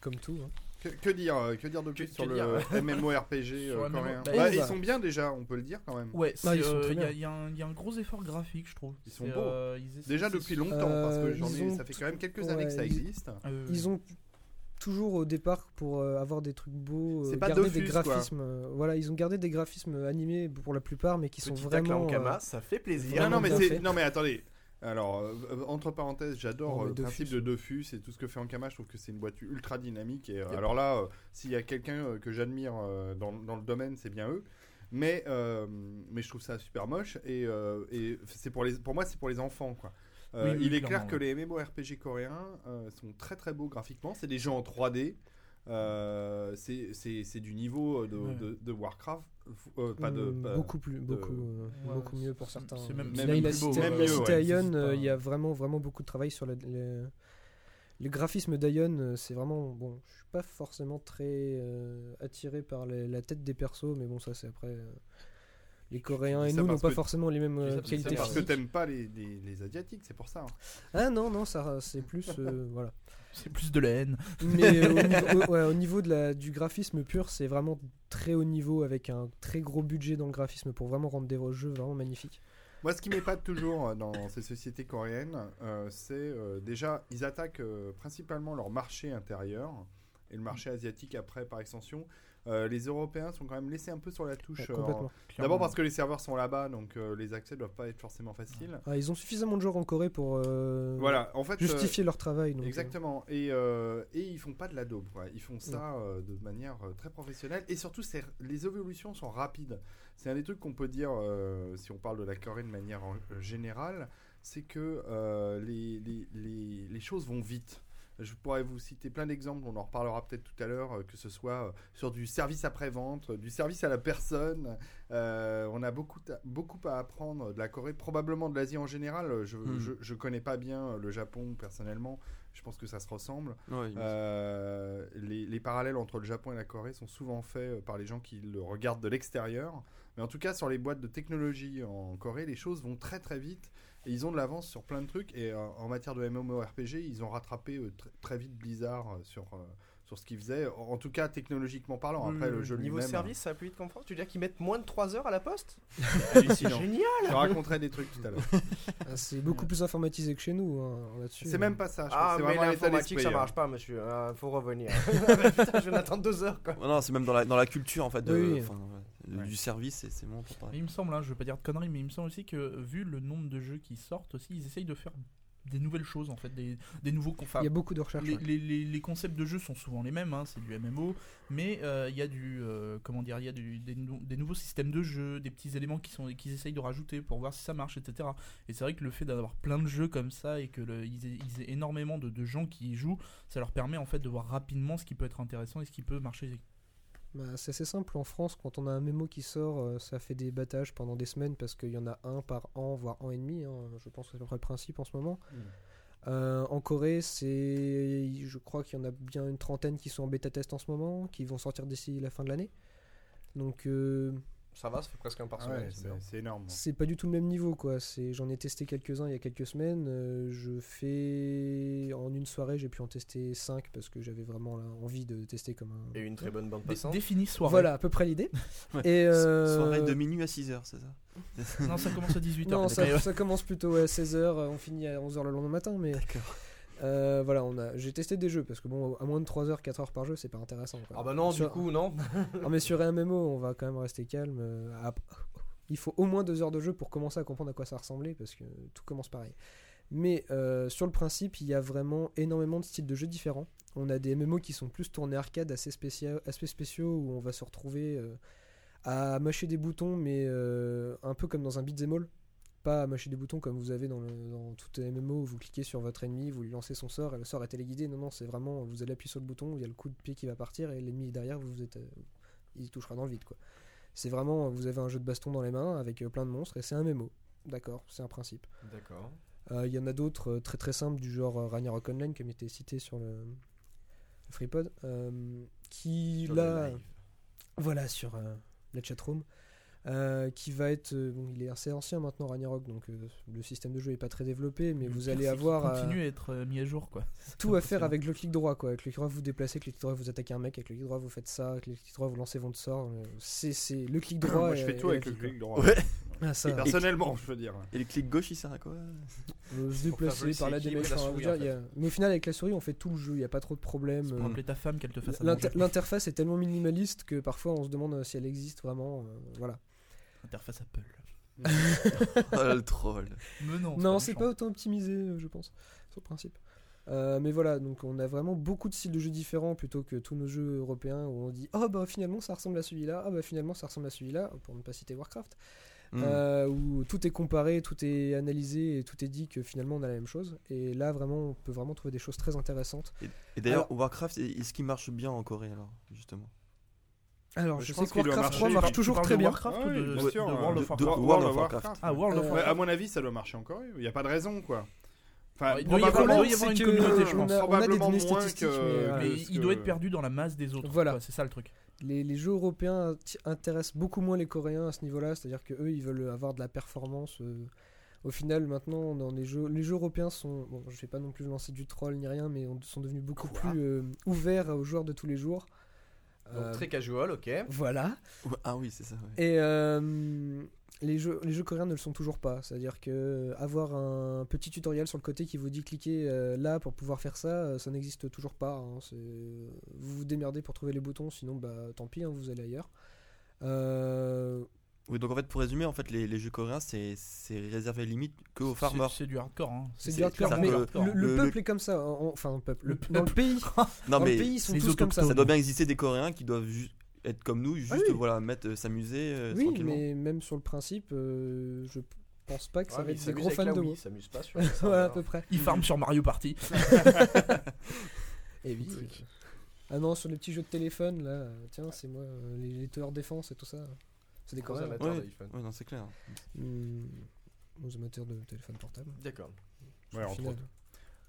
Comme tout. hein. Que, que dire, euh, que dire de plus Que- sur que le dire *laughs* MMORPG Sur euh, coréen bah, Bah, Ils sont bien déjà, on peut le dire quand même. Ouais, Ah, ils sont il très y, a- bien. y a un y a un gros effort graphique, je trouve. Ils sont C'est, beaux. euh, ils essaient- Déjà c'est- depuis longtemps, parce que Euh, j'en ai, ils ont ça fait quand même quelques années que ça ouais, ils- existe. Euh, Ils ont toujours au départ pour euh, avoir des trucs beaux, euh, C'est pas garder Dofus, des quoi. graphismes. euh, voilà, ils ont gardé des graphismes animés pour la plupart, mais qui sont Petit vraiment. Ankama, euh, ça fait plaisir. Non, non, mais non, mais attendez. Alors, entre parenthèses, j'adore le principe Dofus, de. Dofus et tout ce que fait Ankama. Je trouve que c'est une boîte ultra dynamique. Et euh, alors là, euh, s'il y a quelqu'un euh, que j'admire euh, dans, dans le domaine, c'est bien eux. Mais, euh, mais je trouve ça super moche. Et, euh, et c'est pour, les, pour moi, c'est pour les enfants. Quoi. Euh, Oui, oui, il est clair que les MMORPG coréens euh, sont très très beaux graphiquement. C'est des jeux en 3D. Euh, c'est c'est- c'est du niveau de, Ouais. de- de Warcraft. euh, pas de, euh, pas- beaucoup plus, beaucoup, euh, Ouais, beaucoup mieux pour certains. c'est même- Là, c'est il même a cité, même mieux, cité ouais. Ion, euh, pas- il y a vraiment, vraiment beaucoup de travail sur la- les, les graphismes d'Ion. euh, C'est vraiment bon. Je suis pas forcément très euh, attiré par les- la tête des persos, mais bon, ça c'est après. Les Coréens et nous n'ont pas forcément les mêmes euh, qualités c'est parce que t'aimes pas les, les, les Asiatiques, c'est pour ça. hein. Ah non, non, ça c'est plus. euh, *laughs* voilà. C'est plus de la haine. Mais au, *laughs* niveau, au- ouais, au niveau de la, du graphisme pur, c'est vraiment très haut niveau avec un très gros budget dans le graphisme pour vraiment rendre des jeux vraiment magnifiques. Moi, ce qui m'épate toujours euh, dans ces sociétés coréennes, euh, c'est euh, déjà, ils attaquent euh, principalement leur marché intérieur et le marché asiatique après par extension. Euh, les Européens sont quand même laissés un peu sur la touche. Ouais, euh. D'abord parce que les serveurs sont là-bas, donc euh, les accès doivent pas être forcément faciles. Ah, ils ont suffisamment de joueurs en Corée pour euh, Voilà, en fait. justifier leur travail. donc, Exactement. Et, et ils font pas de la daube. quoi. Ils font ça euh, de manière très professionnelle. Et surtout, les évolutions sont rapides. C'est un des trucs qu'on peut dire, si on parle de la Corée de manière générale, c'est que les, les, les, les choses vont vite. Je pourrais vous citer plein d'exemples, on en reparlera peut-être tout à l'heure, euh, que ce soit euh, sur du service après-vente, euh, du service à la personne. Euh, on a beaucoup, à- beaucoup à apprendre de la Corée, probablement de l'Asie en général. Je, Hmm. je, je connais pas bien le Japon personnellement, je pense que ça se ressemble. Ouais, Euh, les, les parallèles entre le Japon et la Corée sont souvent faits par les gens qui le regardent de l'extérieur. Mais en tout cas, sur les boîtes de technologie en Corée, les choses vont très très vite. Et ils ont de l'avance sur plein de trucs. Et euh, en matière de MMORPG, ils ont rattrapé euh, tr- très vite Blizzard euh, sur, euh, sur ce qu'ils faisaient. En tout cas, technologiquement parlant. Après, oui, le jeu Niveau service, ça va plus vite qu'en France Tu veux dire qu'ils mettent moins de 3 heures à la poste? Hallucinant. *laughs* Génial Je raconterai des trucs tout à l'heure. *laughs* ah, c'est beaucoup plus informatisé que chez nous hein, là-dessus. C'est même pas ça. Je Ah, mais c'est l'informatique, ça hein. marche pas, monsieur. Euh, faut revenir. *laughs* Putain, je vais attendre 2 heures, quoi. Non, c'est même dans la, dans la culture en fait de, Oui, ouais, du service, c'est c'est Mais pareil. il me semble, hein, je veux pas dire de conneries, mais il me semble aussi que vu le nombre de jeux qui sortent aussi, ils essayent de faire des nouvelles choses en fait, des, des nouveaux. Il y a beaucoup de recherches. les, ouais. les- les- les concepts de jeu sont souvent les mêmes, hein, c'est du MMO, mais euh, il y a du euh, comment dire, il y a du- des, des nouveaux systèmes de jeu, des petits éléments qui sont qu'ils essayent de rajouter pour voir si ça marche, etc. Et c'est vrai que le fait d'avoir plein de jeux comme ça et que le- ils, aient, ils aient énormément de, de gens qui y jouent, ça leur permet en fait de voir rapidement ce qui peut être intéressant et ce qui peut marcher. Bah, c'est assez simple en France, quand on a un mémo qui sort, euh, ça fait des battages pendant des semaines parce qu'il y en a un par an, voire an et demi. hein. Je pense que c'est à peu près le principe en ce moment. Mm. Euh, en Corée, c'est, je crois qu'il y en a bien une trentaine qui sont en bêta test en ce moment, qui vont sortir d'ici la fin de l'année. Donc euh, Ça va, ça fait presque un par Ah semaine. ouais, c'est c'est bien. c'est énorme. c'est pas du tout le même niveau quoi. J'en ai testé quelques-uns il y a quelques semaines. euh, je fais en une soirée, j'ai pu en tester 5 parce que j'avais vraiment là, envie de tester comme un. Et une très bonne bande passante. Définis soirée. Voilà à peu près l'idée. *laughs* Ouais. Et euh, Soirée de minuit à 6h, c'est ça? Non, ça commence à 18h. Non, ça, ça commence plutôt à 16h, on finit à 11h le lendemain matin, mais D'accord. Euh, voilà, on a, j'ai testé des jeux parce que bon, à moins de 3h, 4h par jeu, c'est pas intéressant. quoi. Ah bah non, Sur- du coup, non. *laughs* Non, mais sur un MMO, on va quand même rester calme. euh, Il faut au moins 2 heures de jeu pour commencer à comprendre à quoi ça ressemblait parce que tout commence pareil. Mais euh, sur le principe, il y a vraiment énormément de styles de jeux différents. On a des MMO qui sont plus tournés arcade, assez, spécia- assez spéciaux, où on va se retrouver euh, à mâcher des boutons, mais un peu comme dans un beat'em all. Pas à mâcher des boutons comme vous avez dans, le, dans tout MMO où vous cliquez sur votre ennemi, vous lui lancez son sort et le sort est téléguidé. Non, non, c'est vraiment, vous allez appuyer sur le bouton, il y a le coup de pied qui va partir et l'ennemi est derrière, vous, vous êtes, euh, il touchera dans le vide. quoi. C'est vraiment, vous avez un jeu de baston dans les mains avec euh, plein de monstres et c'est un MMO. D'accord, c'est un principe. D'accord. Euh, Il y en a d'autres très très simples du genre Ragnarok Online comme était cité sur le, le FreePod euh, qui Sur là voilà sur euh, la chatroom euh, qui va être euh, bon, il est assez ancien maintenant Ragnarok donc euh, le système de jeu est pas très développé mais Le vous allez avoir euh, continue à être euh, mis à jour quoi. *laughs* tout à faire avec le clic droit quoi avec le clic droit vous vous déplacez avec le clic droit vous attaquez un mec avec le clic droit vous faites ça avec le clic droit vous lancez votre sort c'est c'est le clic droit Moi, je et- fais tout et avec le clic droit. Ouais. Ah, ça, Personnellement, je veux dire. Et le clic gauche, il sert à quoi? Euh, se déplacer par il y a- mais au final avec la souris on fait tout le jeu il n'y a pas trop de problèmes Pour appeler ta femme qu'elle te fasse. L'interface est tellement minimaliste que parfois on se demande si elle existe vraiment. euh, voilà. Interface Apple. Oh *laughs* le troll. Mais non, Non, c'est pas autant optimisé, euh, je pense, sur le principe. Euh, mais voilà, donc on a vraiment beaucoup de styles de jeux différents plutôt que tous nos jeux européens où on dit oh bah finalement ça ressemble à celui-là, ah bah finalement ça ressemble à celui-là, pour ne pas citer Warcraft, Hmm. euh, où tout est comparé, tout est analysé et tout est dit que finalement on a la même chose. Et là vraiment on peut vraiment trouver des choses très intéressantes. Et d'ailleurs, Warcraft, est-ce qu'il marche bien en Corée alors, justement? Alors je, je sais pense que Warcraft marcher. 3 Tu marche toujours très bien. Warcraft Ah ou oui, de, bien de- sûr, de World de- of de- Warcraft World of Warcraft. Ah, World of Euh, Warcraft. à mon avis, ça doit marcher en Corée. Il n'y a pas de raison, quoi. Enfin, Il doit y avoir- une communauté, je on pense. a- on a des données statistiques, que- mais, euh, il doit être perdu dans la masse des autres. Voilà. C'est ça le truc. les, les jeux européens int- intéressent beaucoup moins les Coréens à ce niveau-là, c'est-à-dire que eux ils veulent avoir de la performance. euh, au final, maintenant, dans les jeux, les jeux européens sont, bon, je vais pas non plus lancer du troll ni rien, mais on- sont devenus beaucoup Quoi plus euh, ouverts aux joueurs de tous les jours. Donc Euh, très casual, ok. Voilà. Ah oui, c'est ça. ouais. Et euh, les jeux, les jeux coréens ne le sont toujours pas. C'est-à-dire que euh, avoir un petit tutoriel sur le côté qui vous dit cliquez euh, là pour pouvoir faire ça, ça n'existe toujours pas. hein. Vous vous démerdez pour trouver les boutons, sinon bah tant pis, hein, vous allez ailleurs. Euh, Oui, donc en fait, pour résumer, en fait, les, les jeux coréens, c'est c'est réservé limite que aux farmers. C'est c'est du hardcore. Hein. c'est C'est- du hardcore, mais le, le le- peuple est comme ça. en- enfin, le peuple. Le le- dans le pays, *laughs* Non, dans mais le pays, ils sont tous comme ça. ça doit bien exister des Coréens qui doivent ju- être comme nous, juste Ah oui. voilà, mettre, euh, s'amuser euh, Oui, tranquillement. mais même sur le principe, euh, je pense pas que ça Ouais, va être des gros fans de Wii, WoW. il s'amuse pas sur *laughs* les Voilà, à serveurs. peu près. Il farm sur Mario Party. *laughs* Et oui. Ah non, sur les petits jeux de téléphone, là, tiens, c'est moi, euh, les, les défense et tout ça. C'est des Gros Coréens. amateurs Ouais. d'iPhone. Ouais, non, c'est clair. Hmm, aux amateurs de téléphone portable. D'accord. Ouais.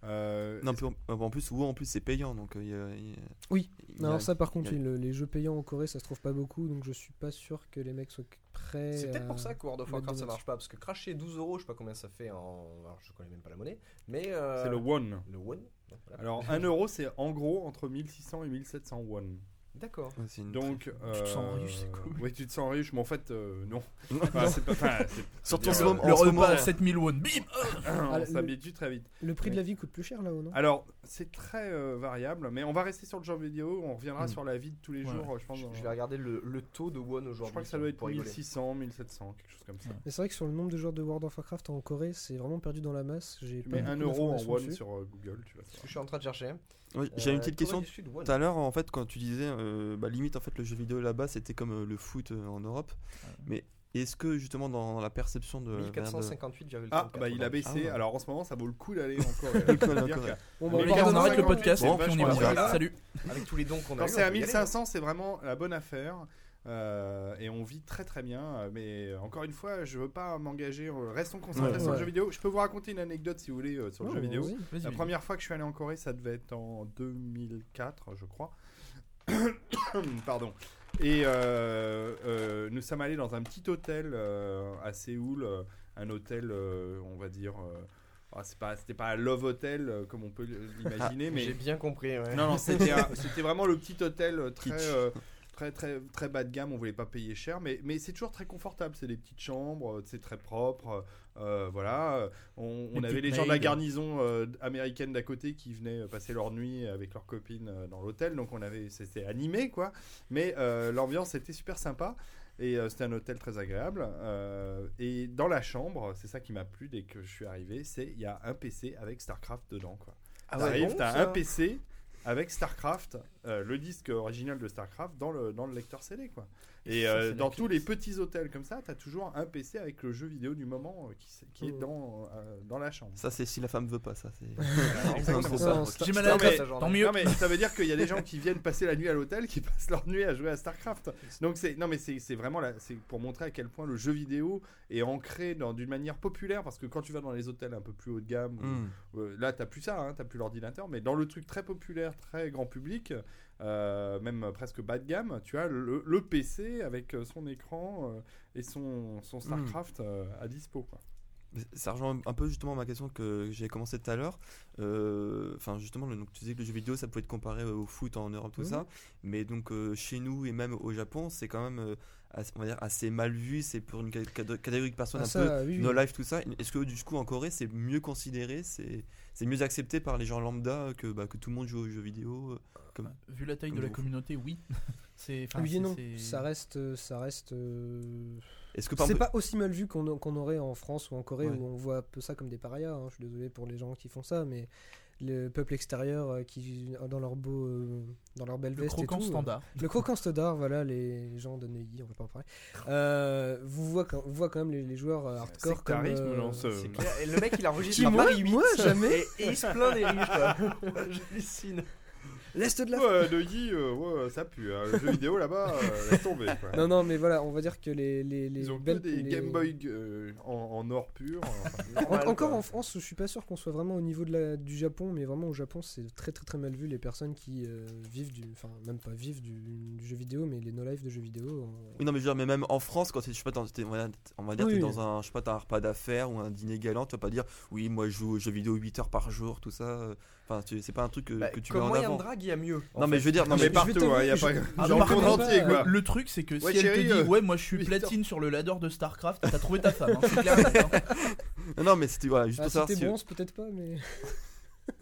Euh, Non, puis en, en plus, WoW, en plus, c'est payant, donc euh, il y a- il y a- Oui. il y a- Non, ça par contre, le- les jeux payants en Corée, ça se trouve pas beaucoup, donc je suis pas sûr que les mecs soient prêts. C'est peut-être pour ça que World of Warcraft ça marche pas, parce que cracher 12 euros, je sais pas combien ça fait en. Alors je connais même pas la monnaie, mais. euh, C'est le won. Le won donc voilà. Alors, 1 *laughs* euro, c'est en gros entre 1600 et 1700 won. D'accord. Ouais, Donc, Tu te sens euh, riche, c'est cool. Oui, tu te sens riche, mais en fait, euh, non. Enfin, c'est pas. enfin, c'est- *laughs* Surtout en c'est-à-dire, ce moment- Le ce repas à 7000 won. Bim euh, Ah, on le- s'habitue très vite. Le prix de la vie coûte plus cher là-haut, non? Alors, c'est très euh, variable, mais on va rester sur le jeu vidéo. On reviendra Mm. sur la vie de tous les Ouais. jours. Je pense. Je, vais regarder le, le taux de won aujourd'hui. je crois que ça doit être pour rigoler. 1600, 1700, quelque chose comme ça. Ouais. Mais c'est vrai que sur le nombre de joueurs de World of Warcraft en Corée, c'est vraiment perdu dans la masse. J'ai beaucoup 1 euro en dessus. sur euh, Google, tu vas Je suis en train de chercher. Ouais, J'ai une Euh, petite question. Tout à l'heure, en fait, quand tu disais, euh, bah, limite, en fait, le jeu vidéo là-bas, c'était comme euh, le foot euh, en Europe. Mais est-ce que justement dans la perception de, de- 1458,34. Ah, bah il a baissé. Ah. Alors en ce moment, ça vaut le coup d'aller *laughs* en Corée. Le coup Je veux d'aller en dire Corée. que Bon, Mais les on on arrête le podcast et puis on y va. Salut. Avec tous les dons qu'on a Quand c'est on à peut y aller. 1500, c'est vraiment la bonne affaire. euh, et on vit très très bien, euh, mais encore une fois, je veux pas m'engager. euh, Restons concentrés Ouais. sur le Ouais. jeu vidéo. Je peux vous raconter une anecdote si vous voulez euh, sur le Oh, jeu vidéo. La première fois que je suis allé en Corée, ça devait être en 2004, je crois. *coughs* Pardon. Et euh, euh, nous sommes allés dans un petit hôtel euh, à Séoul, un hôtel, on va dire. ah, c'est pas, c'était pas un love hotel euh, comme on peut l'imaginer, mais J'ai bien compris. ouais. non, non, c'était, *laughs* vraiment le petit hôtel très, euh, très, très, très bas de gamme. On voulait pas payer cher, mais, mais c'est toujours très confortable. C'est des petites chambres, c'est très propre. Euh, voilà. On, on avait les gens de la garnison euh, américaine d'à côté qui venaient euh, passer leur nuit avec leurs copines euh, dans l'hôtel. Donc on avait, c'était animé, quoi. Mais euh, l'ambiance était super sympa. Et euh, c'était un hôtel très agréable. euh, et dans la chambre, c'est ça qui m'a plu dès que je suis arrivé, c'est il y a un PC avec Starcraft dedans, quoi. Ah T'arrives, bon, t'as un PC avec StarCraft, euh, le disque original de StarCraft dans le, dans le lecteur CD quoi. Et Ça, euh, dans tous les petits hôtels comme ça, t'as toujours un PC avec le jeu vidéo du moment euh, qui, est Mm. dans, euh, dans la chambre. Ça, c'est si la femme veut pas, ça. c'est- *laughs* J'ai mal à la tant mieux. Non mais ça veut dire qu'il y a des gens *laughs* qui viennent passer la nuit à l'hôtel qui passent leur nuit à jouer à StarCraft. Donc c'est non mais c'est vraiment là c'est pour montrer à quel point le jeu vidéo est ancré dans d'une manière populaire parce que quand tu vas dans les hôtels un peu plus haut de gamme où- Hmm. euh, là, t'as plus ça, hein, t'as plus l'ordinateur, mais dans le truc très populaire, très grand public, même presque bas de gamme, tu as le, le PC avec euh, son écran euh, et son, son StarCraft euh, à dispo. Quoi. Ça rejoint un peu justement ma question que j'ai commencé tout à l'heure. Euh, Enfin, justement, le- donc, tu disais que le jeu vidéo ça pouvait être comparé au foot en Europe, tout ça. Mais donc, euh, chez nous et même au Japon, c'est quand même euh, assez, on va dire, assez mal vu. C'est pour une ca- ca- catégorie de personnes Ah, un ça, peu oui, oui. no life, tout ça. Est-ce que du coup, en Corée, c'est mieux considéré? C'est mieux accepté par les gens lambda que, bah, que tout le monde joue aux jeux vidéo euh, comme... Vu la taille de la communauté, oui. *laughs* C'est. Oui et non, ça reste, ça reste. Est-ce que par C'est pas aussi mal vu qu'on qu'on aurait en France ou en Corée Ouais. où on voit un peu ça comme des parias. hein. Je suis désolé pour les gens qui font ça, mais le peuple extérieur euh, qui dans leur beau, euh, dans leur belle Le veste et croquant tout, euh, standard. Le croquant standard, voilà, les gens de Neuilly, on va pas en parler. Euh, vous voyez quand, vous voyez quand même les, les joueurs euh, hardcore comme. Euh, non, ce- C'est clair. Et le mec il enregistre moi Paris 8 Moi, jamais. et, et il se plaint des riches quoi. *laughs* J'hallucine. L'Est de la Ouais, Neuilly, euh, ouais, ça pue. hein. Le jeu vidéo là-bas, euh, laisse tomber. quoi. Non, non, mais voilà, on va dire que les. les, les Ils ont que belles- des les- Game Boy euh, en, en or pur. enfin, *laughs* En- normal, encore quoi. en France, je suis pas sûr qu'on soit vraiment au niveau de la, du Japon, mais vraiment au Japon, c'est très très très mal vu les personnes qui euh, vivent du. Enfin, même pas vivent du, du jeu vidéo, mais les no-life de jeux vidéo. euh, Oui, non, mais je veux dire, mais même en France, quand t'es- je sais pas, on va dire, Oui, t'es oui. dans un, je sais pas, t'as un repas d'affaires ou un dîner galant, tu vas pas dire, oui, moi je joue aux jeux vidéo 8 heures par jour, tout ça. Euh, Enfin, tu- c'est pas un truc que, Bah, que tu comme mets en moyen avant. de drague, il y a mieux. Non, mais fait. je veux dire, non, Non, mais partout, hein, y a je- pas. Ah, par contre, entier, quoi. Le truc, c'est que Ouais, si elle chérie, te dit euh, ouais, moi je suis platine sur le ladder de Starcraft, t'as trouvé ta femme. hein, c'est clair *laughs* hein. Non, mais c'était voilà, juste Ah, pour si savoir t'es si, bronze, peut-être pas, mais. *laughs*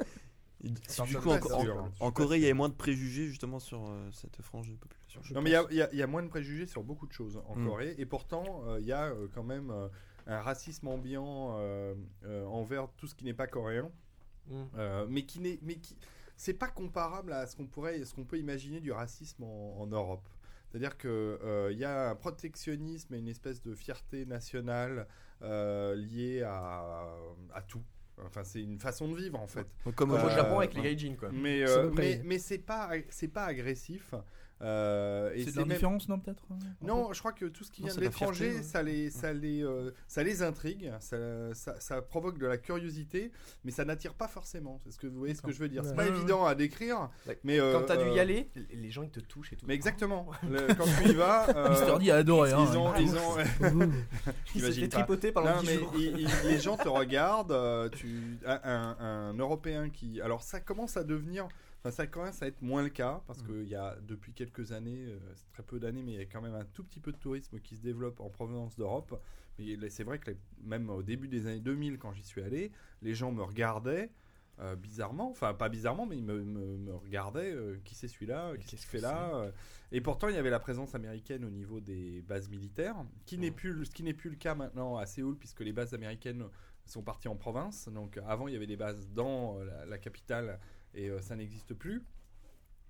si Ça du me coup, en, Corée, il y avait moins de préjugés justement sur euh, cette frange de population. Non, mais il y a- y, y moins de préjugés sur beaucoup de choses en Mm. Corée. Et pourtant, euh, il y a euh, quand même euh, un racisme ambiant euh, euh, envers tout ce qui n'est pas coréen. Mm. Euh, mais qui n'est. Mais qui. C'est pas comparable à ce qu'on pourrait, ce qu'on peut imaginer du racisme en, en Europe. C'est-à-dire que euh, il y a un protectionnisme et une espèce de fierté nationale euh, liée à, à tout. Enfin, c'est une façon de vivre en fait. Donc, comme au Euh, Japon avec les ouais. gaijin quoi. Mais euh, mais, mais c'est pas c'est pas agressif. Euh, C'est de c'est même- l'indifférence, non, peut-être hein, non, je crois que tout ce qui Non, vient de l'étranger, ouais. ça les, ça les, euh, ça les intrigue, ça, ça, ça provoque de la curiosité, mais ça n'attire pas forcément. C'est ce que vous voyez ce que je veux dire. C'est Ouais. pas Ouais, ouais, évident à décrire, Ouais. mais euh, Quand t'as dû euh, y aller, *laughs* les gens ils te touchent et tout. Mais exactement. *laughs* Le- quand tu y vas, euh, *laughs* Mister D a adoré. hein. ils ont, ils ont, tripoter pendant Non, 10 mais jours. il- il- les gens te regardent. euh, tu, un, un- un Européen qui. Alors, ça commence à devenir. Enfin, ça commence à être moins le cas parce Mm. qu'il y a depuis quelques années, euh, c'est très peu d'années, mais il y a quand même un tout petit peu de tourisme qui se développe en provenance d'Europe. Mais c'est vrai que les- même au début des années 2000, quand j'y suis allé, les gens me regardaient. euh, bizarrement, enfin pas bizarrement, mais il me, me- me regardait, euh, qui c'est celui-là, qu'est-ce qu'il fait là euh. Et pourtant, il y avait la présence américaine au niveau des bases militaires, qui n'est Mhm. plus, ce qui n'est plus le cas maintenant à Séoul, puisque les bases américaines sont parties en province. Donc avant, il y avait des bases dans la, la capitale, et euh, ça n'existe plus.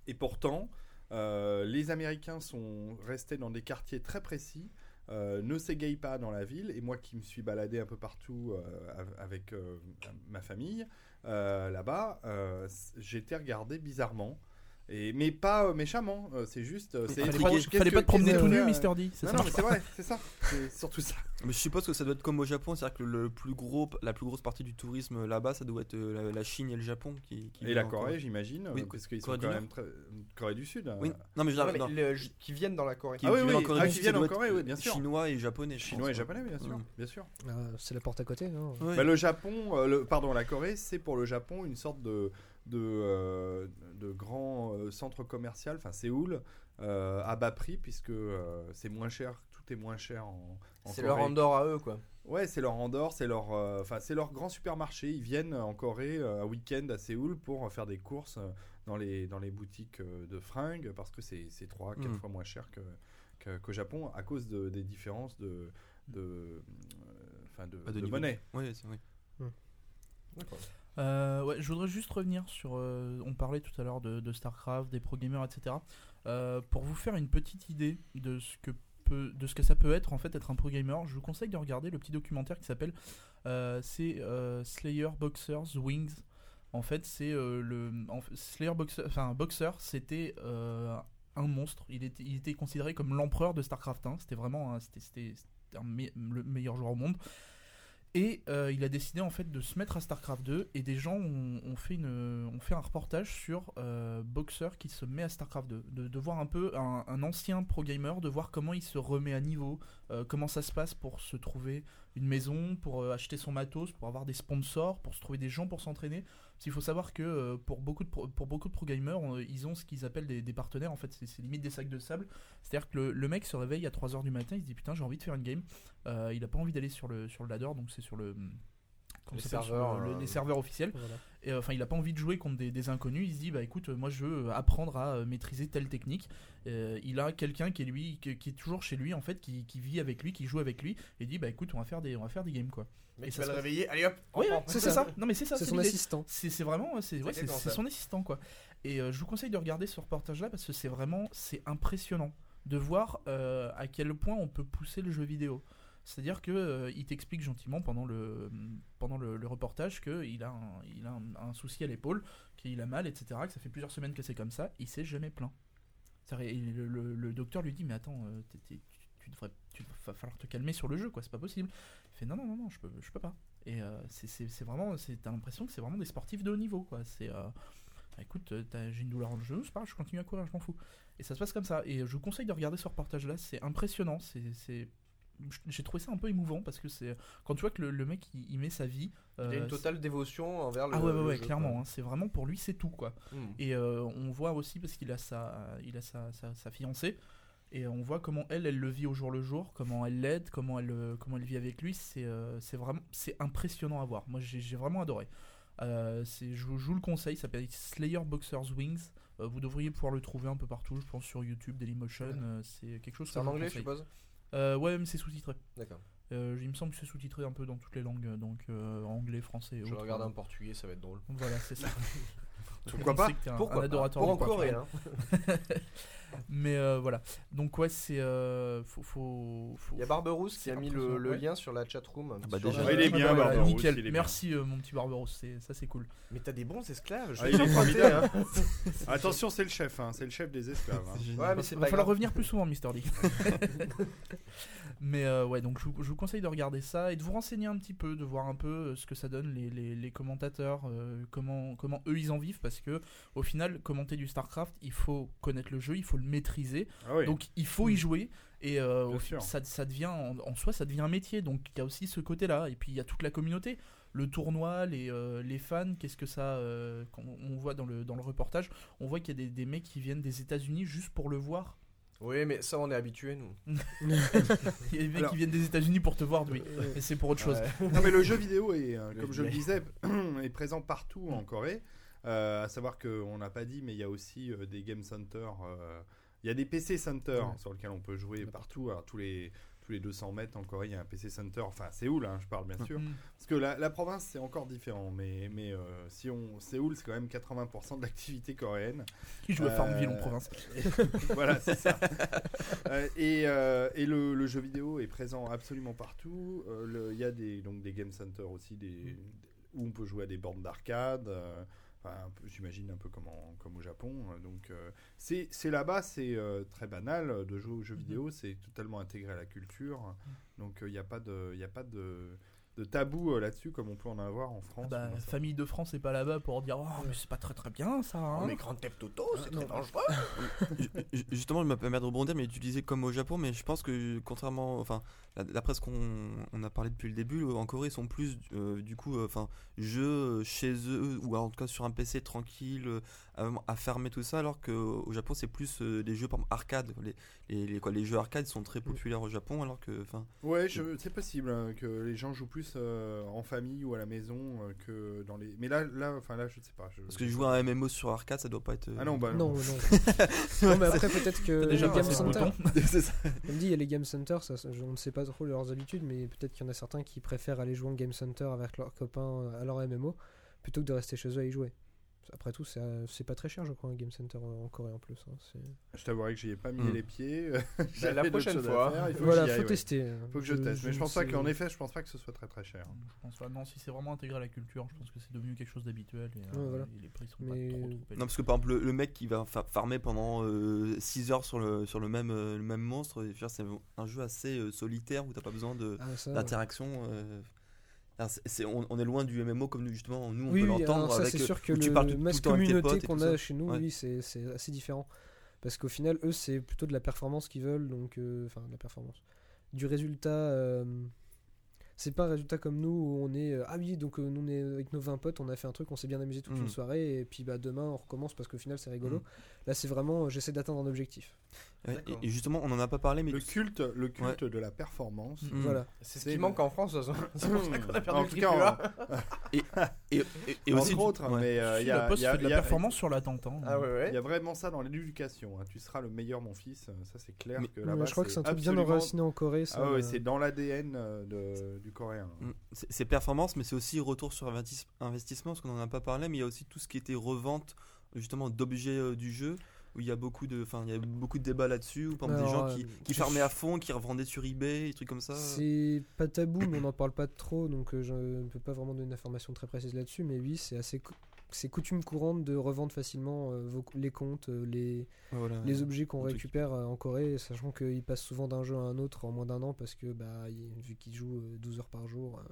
Et pourtant, euh, les Américains sont restés dans des quartiers très précis, euh, ne s'égayent pas dans la ville. Et moi qui me suis baladé un peu partout av- avec ma famille là-bas, été regardé bizarrement. Et, mais pas euh, méchamment, euh, c'est juste. euh, c'est Fallait fallait pas te promener tout nu, Mister D. c'est Non, ça non, mais c'est vrai, c'est ça. C'est surtout ça. Mais je suppose que ça doit être comme au Japon, c'est-à-dire que le plus gros, la plus grosse partie du tourisme là-bas, ça doit être la, la Chine et le Japon qui. qui Et la. Corée, j'imagine, Oui, parce qu'ils sont Corée du quand même très. Corée du Sud. Oui, non mais je Ouais, mais non. le- qui viennent dans la Corée. Qui- Ah oui, Corée ah, du qui Sud, viennent en Corée, oui, bien sûr. Chinois et japonais. Chinois et pense, japonais, bien sûr. Mm. Bien sûr. Ah, c'est la porte à côté, non? Bah, le Japon, pardon, la Corée, c'est pour le Japon une sorte de, de, euh, de grand euh, centre commercial, enfin Séoul, euh, à bas prix, puisque euh, c'est moins cher, tout est moins cher en, en C'est leur Andorre à eux, quoi. Ouais, c'est leur Andorre, c'est leur, euh, enfin c'est leur grand supermarché. Ils viennent en Corée euh, un week-end à Séoul pour faire des courses dans les, dans les boutiques euh, de fringues parce que c'est 3 4 Mm. fois moins cher que, que- qu'au Japon à cause de- des différences de, de, euh, enfin de, de monnaie. C'est vrai. D'accord. Euh, ouais, je voudrais juste revenir sur. euh, on parlait tout à l'heure de, StarCraft, des pro gamers, etc. Euh, pour vous faire une petite idée de ce que peut, de ce que ça peut être en fait être un pro gamer, je vous conseille de regarder le petit documentaire qui s'appelle c'est Slayer Boxers Wings. En fait, c'est le en Slayer Boxer, enfin Boxer, c'était un monstre. Il était, il était considéré comme l'empereur de Starcraft 1. C'était vraiment, un- c'était, le meilleur joueur au monde. Et euh, il a décidé en fait de se mettre à StarCraft 2 et des gens ont, fait, un reportage sur euh, Boxer qui se met à StarCraft 2. De, voir un peu un, un ancien pro gamer, de voir comment il se remet à niveau, euh, comment ça se passe pour se trouver une maison, pour euh, acheter son matos, pour avoir des sponsors, pour se trouver des gens pour s'entraîner. Parce qu'il faut savoir que euh, pour, beaucoup de pro, pour beaucoup de pro gamers, ils ont ce qu'ils appellent des, partenaires. En fait, c'est limite des sacs de sable. C'est-à-dire que le, mec se réveille à 3h du matin, il se dit putain, j'ai envie de faire une game. Euh, il a pas envie d'aller sur le, sur le ladder, donc c'est sur le. S'appelle, sur serveurs, le- euh, les serveurs officiels. Voilà. Et euh, enfin, il a pas envie de jouer contre des, des inconnus. Il se dit, bah écoute, euh, moi je veux euh, apprendre à euh, maîtriser telle technique. Euh, il a quelqu'un qui est lui, qui, qui est toujours chez lui en fait, qui, qui vit avec lui, qui joue avec lui, et il dit, bah écoute, on va faire des, on va faire des games quoi. Mais Et tu ça vas se le réveiller, allez hop, Oui, c'est ça. *laughs* Non mais c'est ça. C'est son assistant. C'est vraiment, c'est ouais, son assistant quoi. Et euh, je vous conseille de regarder ce reportage là parce que c'est vraiment, c'est impressionnant de voir euh, à quel point on peut pousser le jeu vidéo. C'est-à-dire que euh, il t'explique gentiment pendant le pendant le, reportage que il a un, il a un, souci à l'épaule, qu'il a mal, etc. Que ça fait plusieurs semaines que c'est comme ça. Il s'est jamais plaint. Le, le- docteur lui dit mais attends, euh, t'es- tu, devrais, va falloir te calmer sur le jeu quoi. C'est pas possible. Il fait non non non non, je peux peux pas. Et euh, c'est- vraiment, t'as l'impression que c'est vraiment des sportifs de haut niveau, quoi. C'est, euh, bah, écoute, euh, j'ai une douleur le genou, c'est pas je continue à courir, je m'en fous. Et ça se passe comme ça. Et je vous conseille de regarder ce reportage-là, c'est impressionnant. C'est- j'ai trouvé ça un peu émouvant parce que c'est quand tu vois que le, le mec il, il met sa vie. Il a euh, une totale dévotion envers le. ah ouais ouais le ouais jeu, clairement. hein, c'est vraiment pour lui c'est tout quoi. Hmm. Et euh, on voit aussi parce qu'il a sa, il a sa, sa, sa fiancée. Et on voit comment elle, elle le vit au jour le jour, comment elle l'aide, comment elle, euh, comment elle vit avec lui. C'est, euh, c'est vraiment, c'est impressionnant à voir. Moi, j'ai, vraiment adoré. Euh, c'est, je, vous- le conseille, ça s'appelle Slayer Boxers Wings. Euh, vous devriez pouvoir le trouver un peu partout, je pense sur YouTube, Dailymotion. Euh, c'est quelque chose. C'est en anglais, je suppose? Euh, ouais, mais c'est sous-titré. D'accord. Euh, il me semble que c'est sous-titré un peu dans toutes les langues, donc euh, anglais, français. et Je vais autres. regarder en portugais, ça va être drôle. Voilà, c'est ça. *laughs* Pourquoi pas que un- un Pourquoi pas adorateur Pour en Corée, hein. *laughs* Mais euh, voilà. Donc ouais, c'est euh, faut, faut, faut- Il y a Barberousse qui a mis le, impressionnant, le ouais. lien sur la chatroom. Ah bah déjà. il est bien, voilà, Barberousse, nickel. il est bien. Merci euh, mon petit Barberousse, c'est ça c'est cool. Mais t'as des bons esclaves. Je Ah, il est formidable. hein. *laughs* Attention, c'est le chef, hein, c'est le chef des esclaves. hein. Ouais, mais Va c'est va falloir grave. revenir plus souvent, Mister D. *laughs* Mais euh, ouais, donc je vous, je vous conseille de regarder ça et de vous renseigner un petit peu, de voir un peu ce que ça donne les, les, les commentateurs, euh, comment, comment eux ils en vivent, parce que au final, commenter du StarCraft, il faut connaître le jeu, il faut le maîtriser, Ah oui. donc il faut y jouer. Et euh, au ça, ça devient en, en soi, ça devient un métier. Donc il y a aussi ce côté-là. Et puis il y a toute la communauté, le tournoi, les, euh, les fans. Qu'est-ce que ça, euh, quand on voit dans le dans le reportage, on voit qu'il y a des, des mecs qui viennent des États-Unis juste pour le voir. Oui, mais ça, on est habitué, nous. *laughs* Il y a des mecs Alors- qui viennent des États-Unis pour te voir, oui. Euh, Mais *laughs* c'est pour autre chose. Ouais. Non mais le jeu vidéo est, euh, Le comme je le disais, *clears throat* est présent partout en Corée. Euh, à savoir qu'on n'a pas dit, mais il y a aussi euh, des game centers. euh, il y a des PC centers Ouais. sur lesquels on peut jouer partout. Alors tous les tous les 200 mètres en Corée, il y a un PC center. Enfin, Séoul, hein, je parle bien sûr. Mm. Parce que la, la province c'est encore différent, mais mais si on Séoul, c'est quand même 80% de l'activité coréenne. Qui joue à Farmville en province. *laughs* voilà, c'est ça. Et et le, le jeu vidéo est présent absolument partout. Il y a des, donc des game centers aussi des, où on peut jouer à des bornes d'arcade. Euh, enfin, J'imagine un peu comme, en- comme au Japon. euh, Donc euh, c'est là-bas, c'est euh, très banal euh, de jouer aux jeux Mhm. vidéo. C'est totalement intégré à la culture. Donc euh, il n'y a pas de, y a pas de, de tabou euh, là-dessus comme on peut en avoir en France. Ah bah, ou famille de France est pas là-bas pour dire oh mais c'est pas très très bien ça. hein. On est grand Theft Auto, c'est non. très dangereux. *laughs* Ju- ju- Justement, je me permets de rebondir, mais tu disais comme au Japon, mais je pense que contrairement, enfin, la- d'après ce qu'on on a parlé depuis le début, en Corée, ils sont plus, euh, du coup, euh, enfin, jeux chez eux ou en tout cas sur un PC tranquille, euh, à, à fermer tout ça, alors qu'au Japon, c'est plus euh, des jeux par exemple, arcade. Les, les, les- quoi, les jeux arcade sont très populaires au Japon, alors que, enfin, Ouais, je- c'est possible hein, que les gens jouent plus euh, en famille ou à la maison euh, que dans les. Mais là, là, enfin là, je sais pas. je- parce que jouer à un MMO sur arcade, ça doit pas être. euh, Ah non, bah Non, non. non, *laughs* mais après, peut-être que les Game Center, *laughs* ça. comme dit, il y a les Game Center, ça, on ne sait pas trop leurs habitudes, mais peut-être qu'il y en a certains qui préfèrent aller jouer en Game Center avec leurs copains à leur MMO plutôt que de rester chez eux à y jouer. Après tout, c'est euh, c'est pas très cher, je crois, un Game Center en Corée en plus. hein, Je t'avouerai que j'y ai pas mis Hmm. les pieds. *laughs* Bah, la prochaine fois. faire, il faut Voilà, que faut aille, ouais. tester. euh, Faut que je, teste. Mais je pense ne pas qu'en effet, je pense pas que ce soit très très cher. Je pense pas. Non, si c'est vraiment intégré à la culture, je pense que c'est devenu quelque chose d'habituel et, euh, Ouais, voilà. et les prix sont Mais- pas trop trop élevés. Non, parce que par exemple, le, le mec qui va fa- farmer pendant 6 heures sur le, sur le, même, euh, le même monstre, c'est un jeu assez euh, solitaire où t'as pas besoin Ah, on, on est loin du MMO comme nous, justement, nous on Oui, peut oui, l'entendre avec c'est euh, sûr que où tu le parles tout- masse le communauté qu'on a chez nous, Ouais. oui, c'est c'est assez différent. Parce qu'au final, eux, c'est plutôt de la performance qu'ils veulent, donc euh, enfin de la performance, du résultat. euh, c'est pas un résultat comme nous où on est euh, ah oui donc nous on est avec nos 20 potes on a fait un truc on s'est bien amusé toute Mm. une soirée et puis bah demain on recommence parce qu'au final c'est rigolo Mm. là c'est vraiment j'essaie d'atteindre un objectif. Et, et justement, on en a pas parlé, mais Le culte, le culte de la performance. Mm. voilà C'est ce qui le- manque en France, de toute façon. *laughs* c'est pour ça qu'on a perdu En le cas, *laughs* et, et, et Entre aussi, autres, ouais. mais euh, il y a, y a- fait de la y a- performance sur l'attente. hein. Ah ouais, Il y a vraiment ça dans l'éducation. hein. Tu seras le meilleur, mon fils. Ça, c'est clair Mais- que je crois que c'est un truc bien enraciné en Corée ça, Ah ouais, euh, c'est dans l'ADN euh, du coréen. Mm. C'est performance, mais c'est aussi retour sur investis- investissement, parce qu'on en a pas parlé, mais il y a aussi tout ce qui était revente justement d'objets euh, du jeu, où il y a beaucoup de, enfin, il y a beaucoup de débats là-dessus, où par exemple des gens qui, euh, qui farmaient à fond, qui revendaient sur eBay, des trucs comme ça. C'est pas tabou, mais on n'en *coughs* parle pas trop, donc euh, je ne peux pas vraiment donner d'informations très précises là-dessus. Mais oui, c'est assez, c'est coutume courante de revendre facilement euh, vos- les comptes, les, Ouais, voilà. les objets qu'on truc. récupère en Corée, sachant qu'ils passent souvent d'un jeu à un autre en moins d'un an parce que bah, vu qu'ils jouent euh, 12 heures par jour, euh,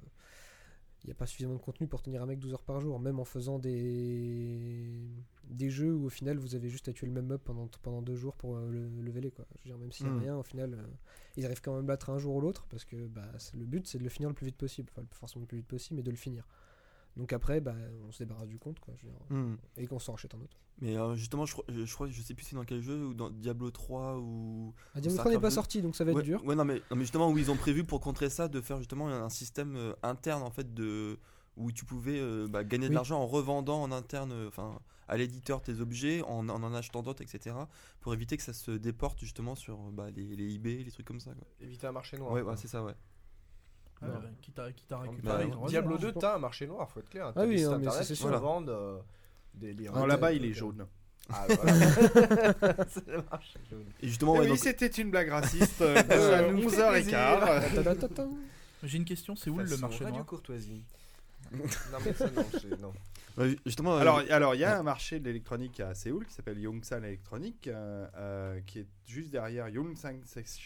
il n'y a pas suffisamment de contenu pour tenir un mec 12 heures par jour, même en faisant des, des jeux où au final vous avez juste à tuer le même mob pendant, pendant deux jours pour euh, le, le leveler. Quoi. Je veux dire, même s'il n'y a Mm. rien, au final, euh, ils arrivent quand même à battre un jour ou l'autre parce que bah, le but c'est de le finir le plus vite possible, enfin forcément le plus vite possible, mais de le finir. Donc après, bah, on se débarrasse du compte quoi, je veux dire, Mm. et qu'on s'en rachète un autre. Mais euh, justement, je, je, crois, je sais plus c'est dans quel jeu, ou dans Diablo 3 ou. Ah, Diablo ça 3 n'est pas sorti donc ça va être dur. Ouais, non mais, non, mais justement où ils ont prévu pour contrer ça de faire justement un système interne en fait de où tu pouvais euh, bah, gagner de Oui. l'argent en revendant en interne, euh, enfin à l'éditeur tes objets, en en, en achetant d'autres, etc. Pour éviter que ça se déporte justement sur bah, les, les eBay, les trucs comme ça. Quoi. Éviter un marché noir. Ouais, ouais, c'est ça, ouais. Ah, Non. bah, quitte à, quitte à récupérer. Diablo hein. 2, t'as un marché noir, faut être clair. Ah oui, des non, c'est qui sûr. revendent euh, des Alors Ah, là-bas, il est jaune. Ah, voilà. *laughs* c'est le marché jaune. Et justement, Eh ouais, oui, donc- c'était une blague raciste *laughs* euh, fait 11h15. Ta-ta-ta-ta. J'ai une question, c'est où le marché Radio noir? Courtoisie. Non, mais ça, non, c'est- non. *laughs* ouais, justement, euh, Alors, alors il y a un marché de l'électronique à Séoul qui s'appelle Yongsan Electronic, euh, euh, qui est juste derrière Yongsan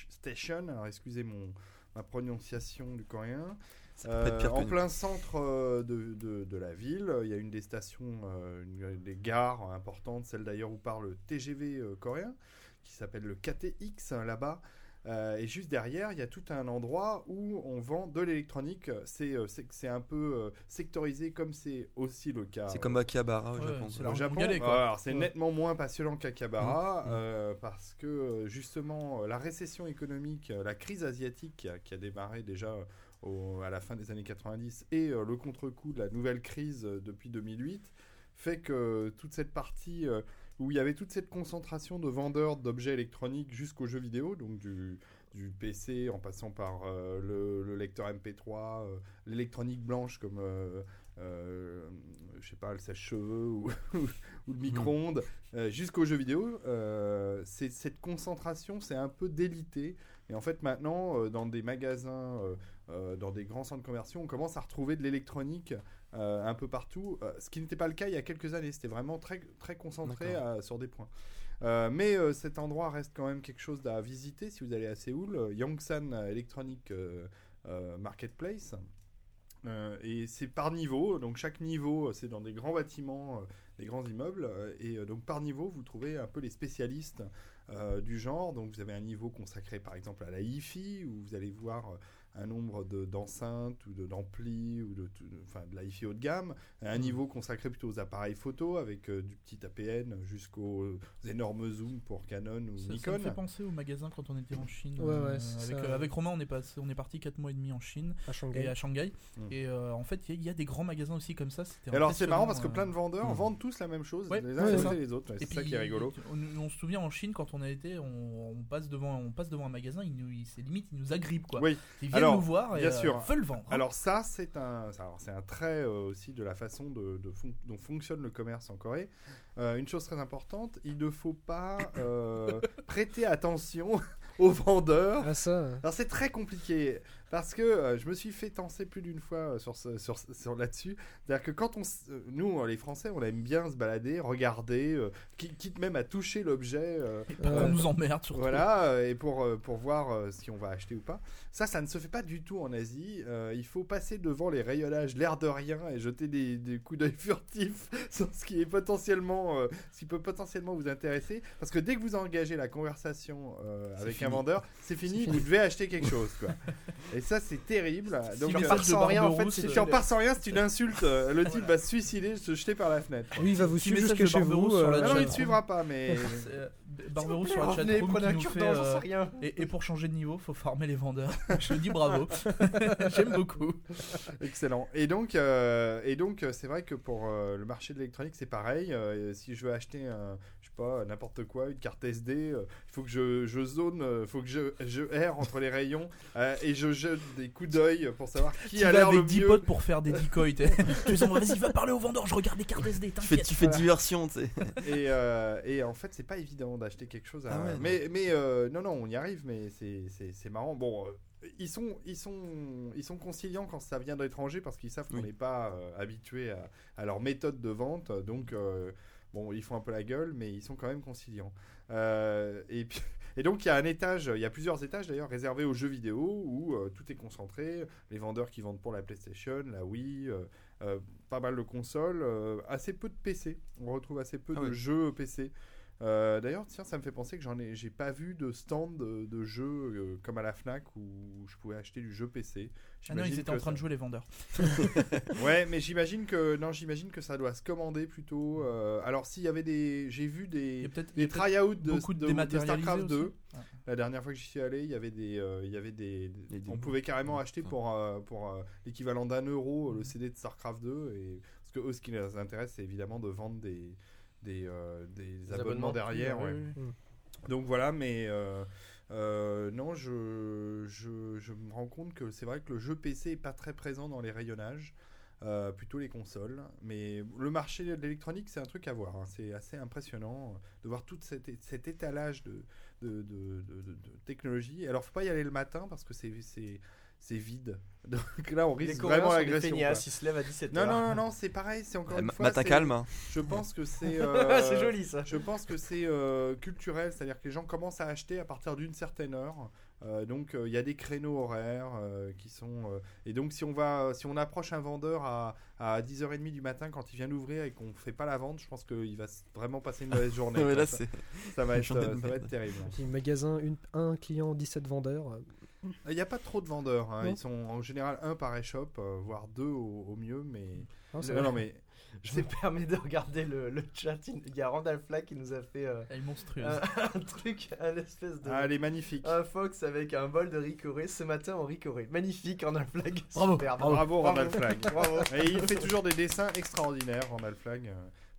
Station. Alors, excusez mon ma prononciation du coréen. Euh, en nous. plein centre de, de, de la ville, il y a une des stations, euh, une des gares importantes, celle d'ailleurs où part le TGV euh, coréen, qui s'appelle le KTX hein, là-bas. Euh, et juste derrière, il y a tout un endroit où on vend de l'électronique. C'est euh, c'est- un peu euh, sectorisé comme c'est aussi le cas. C'est euh, comme Akihabara au Ouais, Japon. c'est au Japon, Ouais. nettement moins passionnant qu'Akabara Mmh. euh, parce que justement la récession économique, la crise asiatique qui a, qui a démarré déjà au- à la fin des années 90 et euh, le contre-coup de la nouvelle crise depuis 2008 fait que toute cette partie euh, où il y avait toute cette concentration de vendeurs d'objets électroniques jusqu'aux jeux vidéo, donc du, du PC en passant par euh, le, le lecteur MP3, euh, l'électronique blanche comme euh, euh, je sais pas le sèche-cheveux ou, *laughs* ou le micro-ondes, euh, jusqu'aux jeux vidéo, cette concentration c'est un peu délité. Et en fait maintenant euh, dans des magasins, euh, euh, dans des grands centres commerciaux, on commence à retrouver de l'électronique un peu partout, ce qui n'était pas le cas il y a quelques années. C'était vraiment très très concentré à- sur des points. Mais cet endroit reste quand même quelque chose à visiter si vous allez à Séoul. Yongsan Electronic Marketplace. Euh, et c'est par niveau, donc chaque niveau c'est dans des grands bâtiments, euh, des grands immeubles, euh, et donc par niveau vous trouvez un peu les spécialistes du genre. Donc vous avez un niveau consacré par exemple à la hi-fi où vous allez voir euh, un nombre de- d'enceintes ou de- d'amplis ou de, tout- de- enfin, de la hi-fi haut de gamme, un niveau consacré plutôt aux appareils photo avec euh, du petit APN jusqu'aux euh, énormes zooms pour Canon ou Ça, ça Nikon. me fait penser au magasin quand on était en Chine. Ouais, euh, ouais, avec, ça. euh, avec Romain, on est, passé, on est parti 4 mois et demi en Chine à Shanghai. et à Shanghai. Mm. Et euh, en fait, il y, a- il y a des grands magasins aussi comme ça. alors c'est marrant parce que euh. plein de vendeurs Hmm. vendent tous la même chose, Ouais, les uns ouais, les c'est autres ça. et les autres. C'est ça qui est rigolo. On, on se souvient en Chine quand on a été, on, on passe devant, on passe devant un magasin, il nous, il- c'est limite, ils nous agrippent quoi. Oui. Viennent Alors, nous voir et bien euh, sûr. veulent le vendre. hein. Alors ça, c'est un, c'est un trait euh, aussi de la façon de, de fon- dont fonctionne le commerce en Corée. Euh, une chose très importante, il ne faut pas euh, *laughs* prêter attention *laughs* aux vendeurs. Ah ça. Alors c'est très compliqué parce que euh, je me suis fait tenser plus d'une fois euh, sur, ce- sur, sur là-dessus. C'est-à-dire que quand on, euh, nous les Français, on aime bien se balader, regarder, euh, qui- quitte même à toucher l'objet. on nous emmerde surtout. voilà, et pour, pour voir si on va acheter ou pas. Ça, ça ne se fait pas du tout en Asie. Il faut passer devant les rayonnages, l'air de rien, et jeter des, des coups d'œil *laughs* furtifs sur ce qui est potentiellement, ce qui peut potentiellement vous intéresser. Parce que dès que vous engagez la conversation avec un fini. vendeur, c'est fini, vous devez acheter quelque chose. Quoi. *laughs* Et ça, c'est terrible. Donc, Si euh, le repars message de sans rien, en Barberousse, fait, si c'est- tu en pars sans rien, c'est une insulte. Euh, Le type Voilà. va se suicider, se jeter par la fenêtre. Oui, il va vous suivre de chez vous. Euh, non, il ne suivra pas, mais. *laughs* Barberousse sur la Revenez, chatroom prenez qui un nous fait. cure-dent, j'en sais euh, rien. et, et pour changer de niveau, faut farmer les vendeurs. *laughs* Je dis bravo. *laughs* J'aime beaucoup. Excellent. Et donc, euh, et donc, euh, c'est vrai que pour euh, le marché de l'électronique, c'est pareil. Euh, si je veux acheter, je sais pas, n'importe quoi, une carte SD, euh, il faut que je, je zone, il faut que je, je erre entre les rayons euh, et je jette des coups d'œil pour savoir qui Tu a l'air le avec 10 mieux. potes pour faire des decoys. *laughs* tu dis, vas-y, va parler au vendeur, je regarde les cartes SD, Tu fais, t'inquiète. tu fais diversion, tu sais. Et, euh, et en fait, c'est pas évident d'acheter quelque chose. À... Ah ouais, non. mais mais euh, non, non, on y arrive, mais c'est- marrant. Bon. euh, ils sont, ils, sont, ils sont conciliants quand ça vient de l'étranger parce qu'ils savent qu'on Oui. n'est pas euh, habitué à, à leur méthode de vente. Donc, bon, ils font un peu la gueule, mais ils sont quand même conciliants. Et, puis, *laughs* et donc, il y a un étage, il y a plusieurs étages d'ailleurs réservés aux jeux vidéo où euh, tout est concentré. Les vendeurs qui vendent pour la PlayStation, la Wii, euh, euh, pas mal de consoles, assez peu de PC. On retrouve assez peu Ah de jeux PC. Euh, D'ailleurs, tiens, ça me fait penser que j'en ai, j'ai pas vu de stand de, de jeux euh, comme à la Fnac où je pouvais acheter du jeu PC. Ah non, ils étaient en train de jouer les vendeurs. *laughs* Ouais, mais j'imagine que non, j'imagine que ça doit se commander plutôt. euh, alors s'il y avait des, j'ai vu des des try-outs de, de de- de dématérialisés Starcraft 2. aussi. Ouais. La dernière fois que j'y suis allé, il y avait des, euh, il y avait des, Des on pouvait carrément acheter pour euh, pour euh, l'équivalent d'un euro le CD de Starcraft 2 et parce que eux, ce qui les intéresse, c'est évidemment de vendre des des, euh, des abonnements, abonnements. derrière. Oui, ouais. oui, oui. Donc voilà, mais euh, euh, non, je, je, je me rends compte que c'est vrai que le jeu PC est pas très présent dans les rayonnages, euh, plutôt les consoles. Mais le marché de l'électronique, c'est un truc à voir. hein. C'est assez impressionnant de voir tout cet, étalage de, de- de- de technologie. Alors, faut pas y aller le matin parce que c'est c'est- vide. *laughs* Donc là, on Les risque vraiment l'agression. ils se lèvent à 17h. Non, non, non, non, c'est pareil. C'est encore Eh, une fois. Matin calme. hein. Je pense que c'est. *laughs* euh, c'est joli ça. je pense que c'est euh, culturel, c'est-à-dire que les gens commencent à acheter à partir d'une certaine heure. Euh, donc euh, il y a des créneaux horaires euh, qui sont euh, et donc si on va si on approche un vendeur à, à 10h30 du matin quand il vient d'ouvrir et qu'on fait pas la vente, je pense qu'il va vraiment passer une mauvaise journée. *laughs* Là, ça, ça va être ça va être terrible. Magasin, une, un client, 17 vendeurs. Euh, Il n'y a pas trop de vendeurs. hein. Non. Ils sont en général un par échoppe, euh, voire deux au, au mieux. Mais non, Le- va. non, mais *laughs* Je me permets de regarder le, le chat. Il y a Randall Flack qui nous a fait euh, Elle est monstrueuse. un, *laughs* un truc, un espèce de. ah, elle est magnifique. un fox avec un bol de ricoré ce matin en ricoré. Magnifique, Randall Flack. Bravo, Randall Flagg. *laughs* Bravo. Et il fait toujours des dessins extraordinaires, Randall Flagg.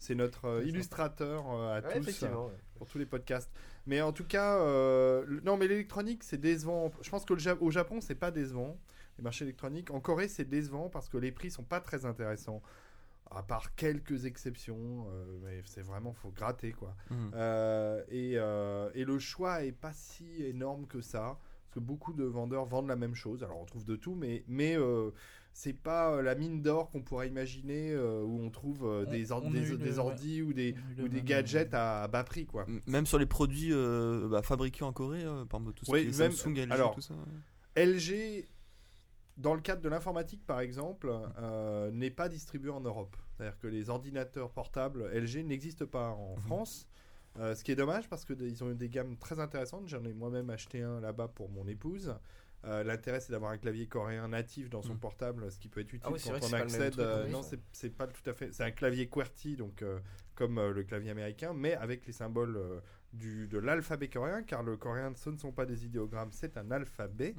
Euh, C'est notre euh, illustrateur euh, à Ouais, tous effectivement. ouais. pour tous les podcasts. Mais en tout cas, euh, non, mais l'électronique c'est décevant. Je pense qu'au Ja- au Japon c'est pas décevant. Les marchés électroniques. En Corée c'est décevant parce que les prix sont pas très intéressants. À part quelques exceptions, euh, mais c'est vraiment faut gratter quoi. Euh, et, euh, et le choix est pas si énorme que ça. Parce que beaucoup de vendeurs vendent la même chose. Alors on trouve de tout, mais, mais euh, c'est pas euh, la mine d'or qu'on pourrait imaginer euh, où on trouve euh, On- des, or- on des, des ordis ou des, ou gadgets à, à bas prix. quoi. Même sur les produits euh, bah, fabriqués en Corée, euh, par exemple tout ce Oui, qui est même- Samsung, LG, alors, tout ça. LG, dans le cadre de l'informatique par exemple, euh, n'est pas distribué en Europe. C'est-à-dire que les ordinateurs portables LG n'existent pas en Mhm. France. Euh, ce qui est dommage parce qu'ils ont eu des gammes très intéressantes. J'en ai moi-même acheté un là-bas pour mon épouse. Euh, L'intérêt c'est d'avoir un clavier coréen natif dans son Mhm. portable, ce qui peut être utile Ah oui, quand on accède. euh, oui. non, c'est- pas tout à fait. C'est un clavier QWERTY, donc euh, comme euh, le clavier américain, mais avec les symboles euh, du, de l'alphabet coréen, car le coréen ce ne sont pas des idéogrammes, c'est un alphabet.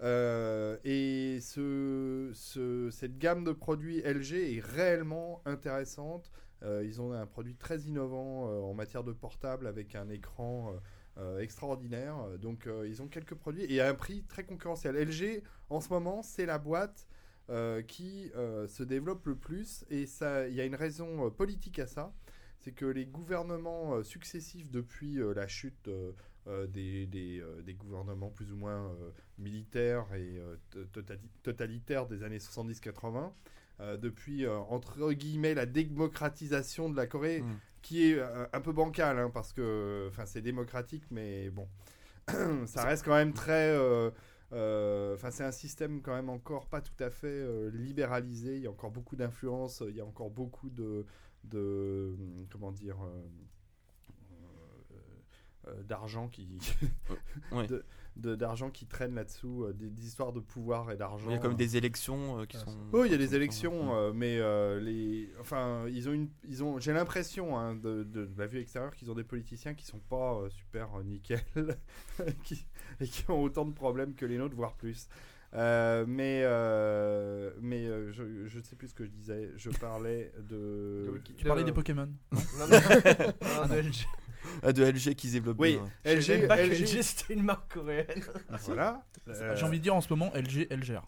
Euh, et ce, ce- cette gamme de produits LG est réellement intéressante. Euh, ils ont un produit très innovant euh, en matière de portable avec un écran euh, extraordinaire. Donc euh, ils ont quelques produits et à un prix très concurrentiel. LG en ce moment c'est la boîte euh, qui se développe le plus et ça il y a une raison politique à ça. C'est que les gouvernements successifs depuis la chute des, gouvernements plus ou moins militaires et to- totali- totalitaires des années 70-80, euh, depuis entre guillemets la démocratisation de la Corée, Mhm. Qui est euh, un peu bancale, hein, parce que enfin c'est démocratique, mais bon, *clears throat* ça reste quand même très. euh, euh, Enfin, c'est un système quand même encore pas tout à fait euh, libéralisé. Il y a encore beaucoup d'influence. Il y a encore beaucoup de, de comment dire, d'argent qui, Ouais. *laughs* de- de- d'argent qui traîne là-dessous, euh, des, des histoires de pouvoir et d'argent. Il y a comme des élections euh, qui Ah, sont. Oui, il y a des élections, euh, mais euh, les, enfin, ils ont une, ils ont, j'ai l'impression hein, de, de- de la vue extérieure qu'ils ont des politiciens qui sont pas euh, super euh, nickel, *laughs* qui, et qui ont autant de problèmes que les nôtres, voire plus. Euh, mais euh, mais euh, je, je ne sais plus ce que je disais. Je parlais de. Tu parlais des Pokémon. Non, non, *laughs* non. Ah, de LG qui se développe Oui, bien. LG, pas LG, LG c'était une marque coréenne. *laughs* voilà. Euh, J'ai envie de dire en ce moment LG, LGR.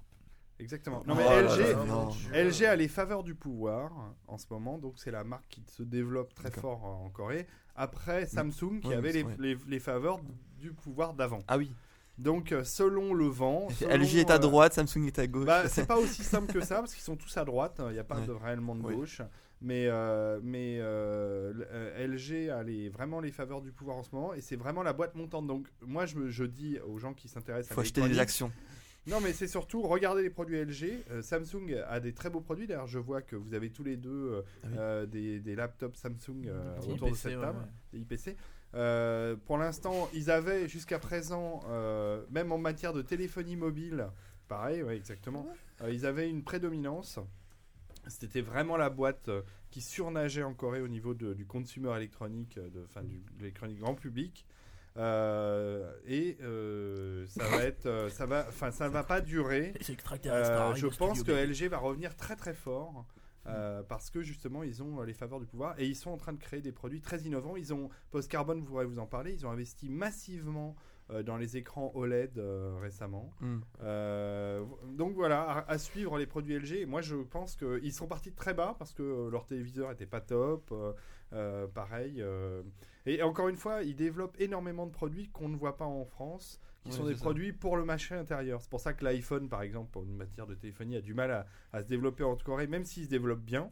Exactement. Non Oh mais là LG, là, non. LG a les faveurs du pouvoir en ce moment, donc c'est la marque qui se développe très D'accord. fort en Corée. Après Samsung qui Ouais, avait les, ouais. les- les faveurs du pouvoir d'avant. Ah oui. Donc euh, selon le vent, selon, LG est à euh, droite, Samsung est à gauche. bah, *laughs* c'est pas aussi simple que ça parce qu'ils sont tous à droite. Il n'y a pas Ouais. de réellement de Oui. gauche. Mais, euh, mais LG a les, vraiment les faveurs du pouvoir en ce moment et c'est vraiment la boîte montante. Donc moi je, me, je dis aux gens qui s'intéressent à faut acheter des actions. non, mais c'est surtout regarder les produits LG. Euh, Samsung a des très beaux produits. D'ailleurs, je vois que vous avez tous les deux euh, Ah oui. euh, des, des laptops Samsung euh, autour de IPC, cette ouais, table, ouais. des IPC. Euh, pour l'instant, ils avaient jusqu'à présent, euh, même en matière de téléphonie mobile, pareil, ouais, exactement, euh, ils avaient une prédominance. C'était vraiment la boîte qui surnageait en Corée au niveau de- du consumer électronique, de, enfin, du, de l'électronique grand public. Euh, et euh, ça va être, ça va, enfin, ça va pas durer. *laughs* Euh, je pense que. LG va revenir très très fort. Euh, parce que justement ils ont euh, les faveurs du pouvoir et ils sont en train de créer des produits très innovants. Ils ont Post Carbon, vous pourrez vous en parler. Ils ont investi massivement euh, dans les écrans OLED euh, récemment. Euh, donc voilà, à, à suivre les produits LG. Moi, je pense qu'ils sont partis de très bas parce que leur téléviseur était pas top. pareil. Et encore une fois, ils développent énormément de produits qu'on ne voit pas en France, qui sont des ça. produits pour le marché intérieur. C'est pour ça que l'iPhone, par exemple, pour une matière de téléphonie, a du mal à, à se développer en Corée, même s'il se développe bien.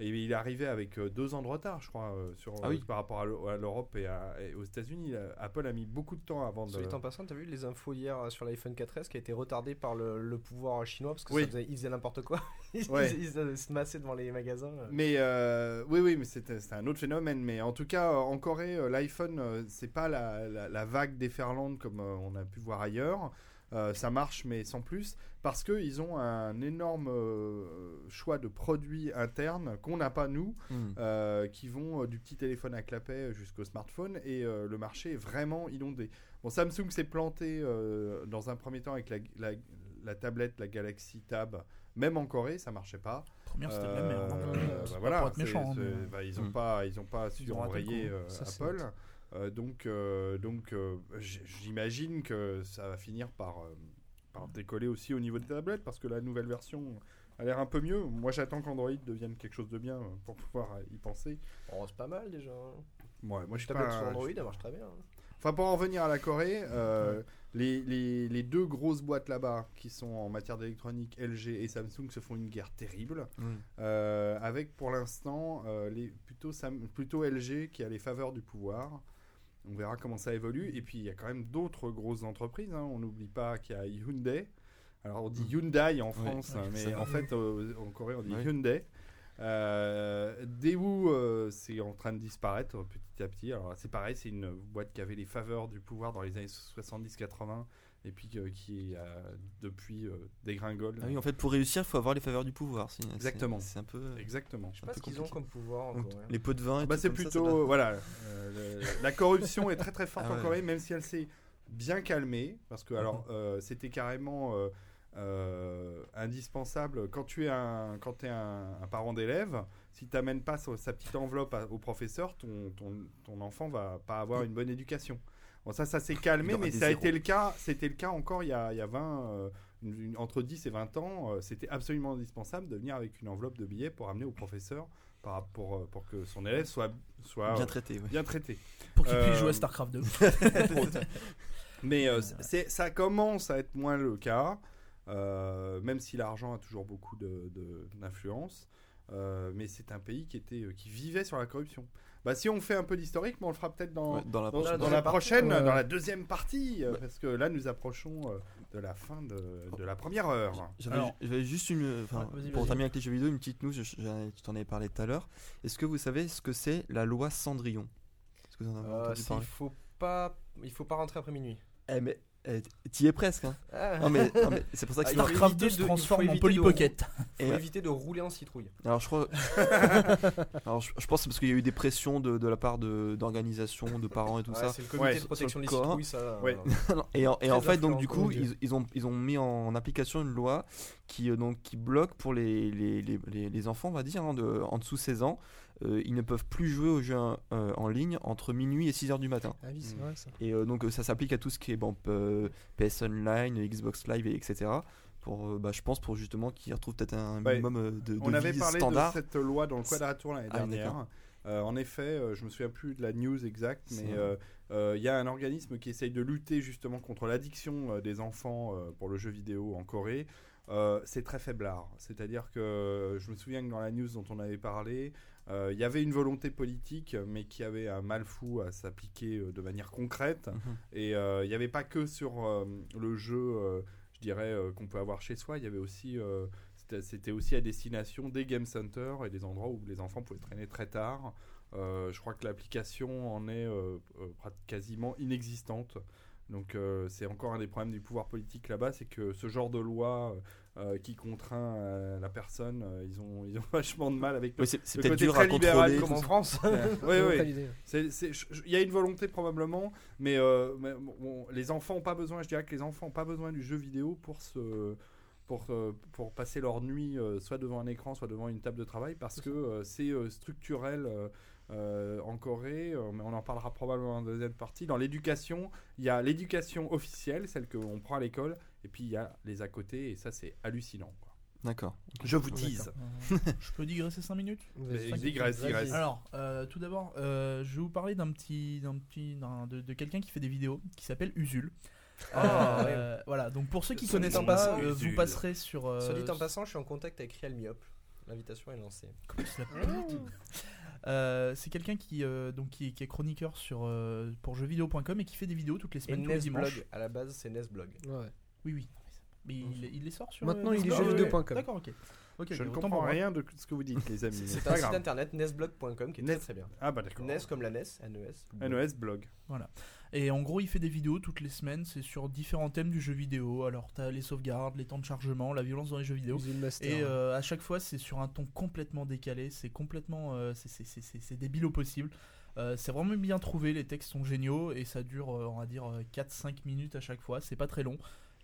Et il est arrivé avec euh, deux ans de retard, je crois, euh, sur, Ah oui. par rapport à l'E- à l'Europe et, aux États-Unis. Euh, Apple a mis beaucoup de temps avant de. Soit en passant, t'as vu les infos hier euh, sur l'iPhone 4S qui a été retardé par le, le pouvoir chinois parce que Oui. ça faisait, ils faisaient n'importe quoi. *laughs* ils, Ouais. ils- ils se massaient devant les magasins. euh. Mais euh, oui, oui, mais c'était un autre phénomène. Mais en tout cas, euh, en Corée, euh, l'iPhone, euh, c'est pas la, la- la vague déferlante comme euh, on a pu voir ailleurs. Euh, ça marche, mais sans plus, parce qu'ils ont un énorme euh, choix de produits internes qu'on n'a pas nous, Hmm. euh, qui vont du petit téléphone à clapet jusqu'au smartphone, et le marché est vraiment inondé. Bon, Samsung s'est planté dans un premier temps avec la, la- la tablette, la Galaxy Tab, même en Corée, ça marchait pas. Première, c'était la merde. hein. bah voilà, méchant. hein, bah, ils n'ont Mm. pas, ils ont pas su enrayer Ça, Apple. Donc, euh, donc euh, j'imagine que ça va finir par, euh, par décoller aussi au niveau des tablettes parce que la nouvelle version a l'air un peu mieux. Moi, j'attends qu'Android devienne quelque chose de bien euh, pour pouvoir euh, y penser. Oh, c'est pas mal déjà. hein. Ouais, moi, je suis Tablette pas. sur Android, elle marche très bien. hein. Enfin, pour en revenir à la Corée, euh, les, les- les deux grosses boîtes là-bas, qui sont en matière d'électronique, LG et Samsung, se font une guerre terrible. Euh, avec pour l'instant euh, les plutôt, Sam- plutôt LG qui a les faveurs du pouvoir. On verra comment ça évolue. Et puis il y a quand même d'autres grosses entreprises. hein. On n'oublie pas qu'il y a Hyundai. Alors on dit Hyundai en France, Ouais, mais en fait euh, en Corée on dit Ouais. Hyundai. Euh, Daewoo, euh, c'est en train de disparaître euh, petit à petit. Alors c'est pareil, c'est une boîte qui avait les faveurs du pouvoir dans les années 70-80 et puis euh, qui euh, depuis euh, dégringole. Ah oui, en fait, pour réussir, il faut avoir les faveurs du pouvoir. c'est- Exactement. C'est un peu. Exactement. Je sais pas ce qu'ils ont comme pouvoir en Corée. les pots de vin. et Bah, tout c'est comme ça, ça plutôt doit- voilà euh, le- la corruption est très très forte Ah en ouais. Corée même si elle s'est bien calmée parce que alors euh, c'était carrément euh, euh, indispensable quand tu es un quand es un, un parent d'élève si tu n'amènes pas sa, sa petite enveloppe à- au professeur ton, ton, ton enfant va pas avoir une bonne éducation bon ça ça s'est calmé mais ça a été le cas c'était le cas encore il y a, il y a 20 euh, une- entre 10 et 20 ans euh, c'était absolument indispensable de venir avec une enveloppe de billets pour amener au professeur par, pour, euh, pour que son élève soit, soit Bien euh, traité. ouais. bien traité. Pour qu'il Euh, puisse jouer à StarCraft 2. *laughs* *laughs* Mais euh, c'est, ça commence à être moins le cas, euh, même si l'argent a toujours beaucoup de, de- d'influence. Euh, mais c'est un pays qui, était, euh, qui vivait sur la corruption. Bah, si on fait un peu d'historique, mais on le fera peut-être dans, Ouais, dans la dans, prochaine. dans dans la partie, dans deuxième partie, euh, Ouais. parce que là nous approchons euh, de la fin de, de la première heure. J'avais juste une. Ouais, pour terminer avec les jeux vidéo, une petite news. je- je- Tu t'en avais parlé tout à l'heure. Est-ce que vous savez ce que c'est la loi Cendrillon? Est-ce que vous en avez Euh, entendu il faut pas, il faut pas rentrer après minuit. Eh, mais eh, t'y es presque. Hein. Ah. Non, mais, non, mais c'est pour ça que Ah, c'est il faut marqué- StarCraft éviter 2 se il transforme en éviter Polly de- Pocket. faut Et- éviter de rouler en citrouille. Alors je crois. *laughs* Alors je, je pense que c'est parce qu'il y a eu des pressions de, de la part de- d'organisations, de, parents et tout Ouais, ça. c'est le comité Ouais, de protection des citrouilles, ça. Ouais. euh, *laughs* et en, et en fait, donc du coup, Dieu. ils, ils ont, ils ont mis en application une loi qui, euh, donc, qui bloque pour les, les, les, les- les enfants, on va dire, hein, de, en dessous de 16 ans. Euh, ils ne peuvent plus jouer aux jeux euh, en ligne entre minuit et 6 heures du matin. Ah oui, c'est Mm. vrai ça. Et euh, donc ça s'applique à tout ce qui est bon, PS Online, Xbox Live, et etc. Pour, bah, je pense pour justement qu'ils retrouvent peut-être un Ouais. minimum de, de On avait vie parlé standard. de cette loi dans le Quadratour l'année dernière. Euh, en effet, euh, je me souviens plus de la news exacte, mais euh, euh, il y a un organisme qui essaye de lutter justement contre l'addiction euh, des enfants euh, pour le jeu vidéo en Corée. Euh, c'est très faiblard. C'est-à-dire que je me souviens que dans la news dont on avait parlé, euh, il y avait une volonté politique, mais qui avait un mal fou à s'appliquer euh, de manière concrète. Mhm. Et euh, il n'y avait pas que sur euh, le jeu, euh, je dirais, euh, qu'on peut avoir chez soi, il y avait aussi, euh, c'était- aussi à destination des game centers et des endroits où les enfants pouvaient traîner très tard. Euh, je crois que l'application en est euh, euh, quasiment inexistante. Donc euh, c'est encore un des problèmes du pouvoir politique là-bas, c'est que ce genre de loi euh, qui contraint euh, la personne, euh, ils, ont, ils ont *laughs* vachement de mal avec le... Oui, c'est c'est le peut-être côté dur très à libéral contrôler. Comme en. France. oui, *laughs* oui. Il y a une volonté probablement, mais, euh, mais bon, bon, les enfants n'ont pas besoin, je dirais que les enfants n'ont pas besoin du jeu vidéo pour, se, pour, euh, pour passer leur nuit euh, soit devant un écran, soit devant une table de travail, parce que euh, c'est euh, structurel euh, en Corée, euh, mais on en parlera probablement en deuxième partie. Dans l'éducation, il y a l'éducation officielle, celle qu'on prend à l'école, et puis il y a les à côté, et ça c'est hallucinant. quoi. D'accord. Je vous tease. Euh, je peux digresser 5 minutes digresse, digresse. Alors, euh, tout d'abord, euh, je vais vous parler d'un petit, d'un petit, d'un- de, de quelqu'un qui fait des vidéos, qui s'appelle Usul. Ah, Euh, Voilà, donc pour ceux qui dit connaissent en pas, passant, euh, vous passerez sur. euh, Soit dit en passant, je suis en contact avec Realmiop. L'invitation est lancée. Comment s'appelle Euh, c'est quelqu'un qui, euh, donc, qui, qui est chroniqueur sur, euh, pour jeuxvideo.com et qui fait des vidéos toutes les Et semaines, tous les dimanches. À la base, c'est Nesblog. Ouais. Oui, oui. Mais il, il les sort sur. Maintenant, euh, il est Nesblog jeuxvideo.com. D'accord, ok. Ok, Je ne comprends rien de ce que vous dites, les amis. C'est un site internet nesblog.com qui est Nes- très très bien. Ah bah d'accord. NES comme la NES, NES. NES blog. Et en gros, il fait des vidéos toutes les semaines. C'est sur différents thèmes du jeu vidéo. Alors, t'as les sauvegardes, les temps de chargement, la violence dans les jeux vidéo. Et euh, à chaque fois, c'est sur un ton complètement décalé. C'est complètement. euh, c'est- c'est- c'est c'est- c'est débile au possible. Euh, c'est vraiment bien trouvé. Les textes sont géniaux. Et ça dure, euh, on va dire, euh, 4-5 minutes à chaque fois. C'est pas très long.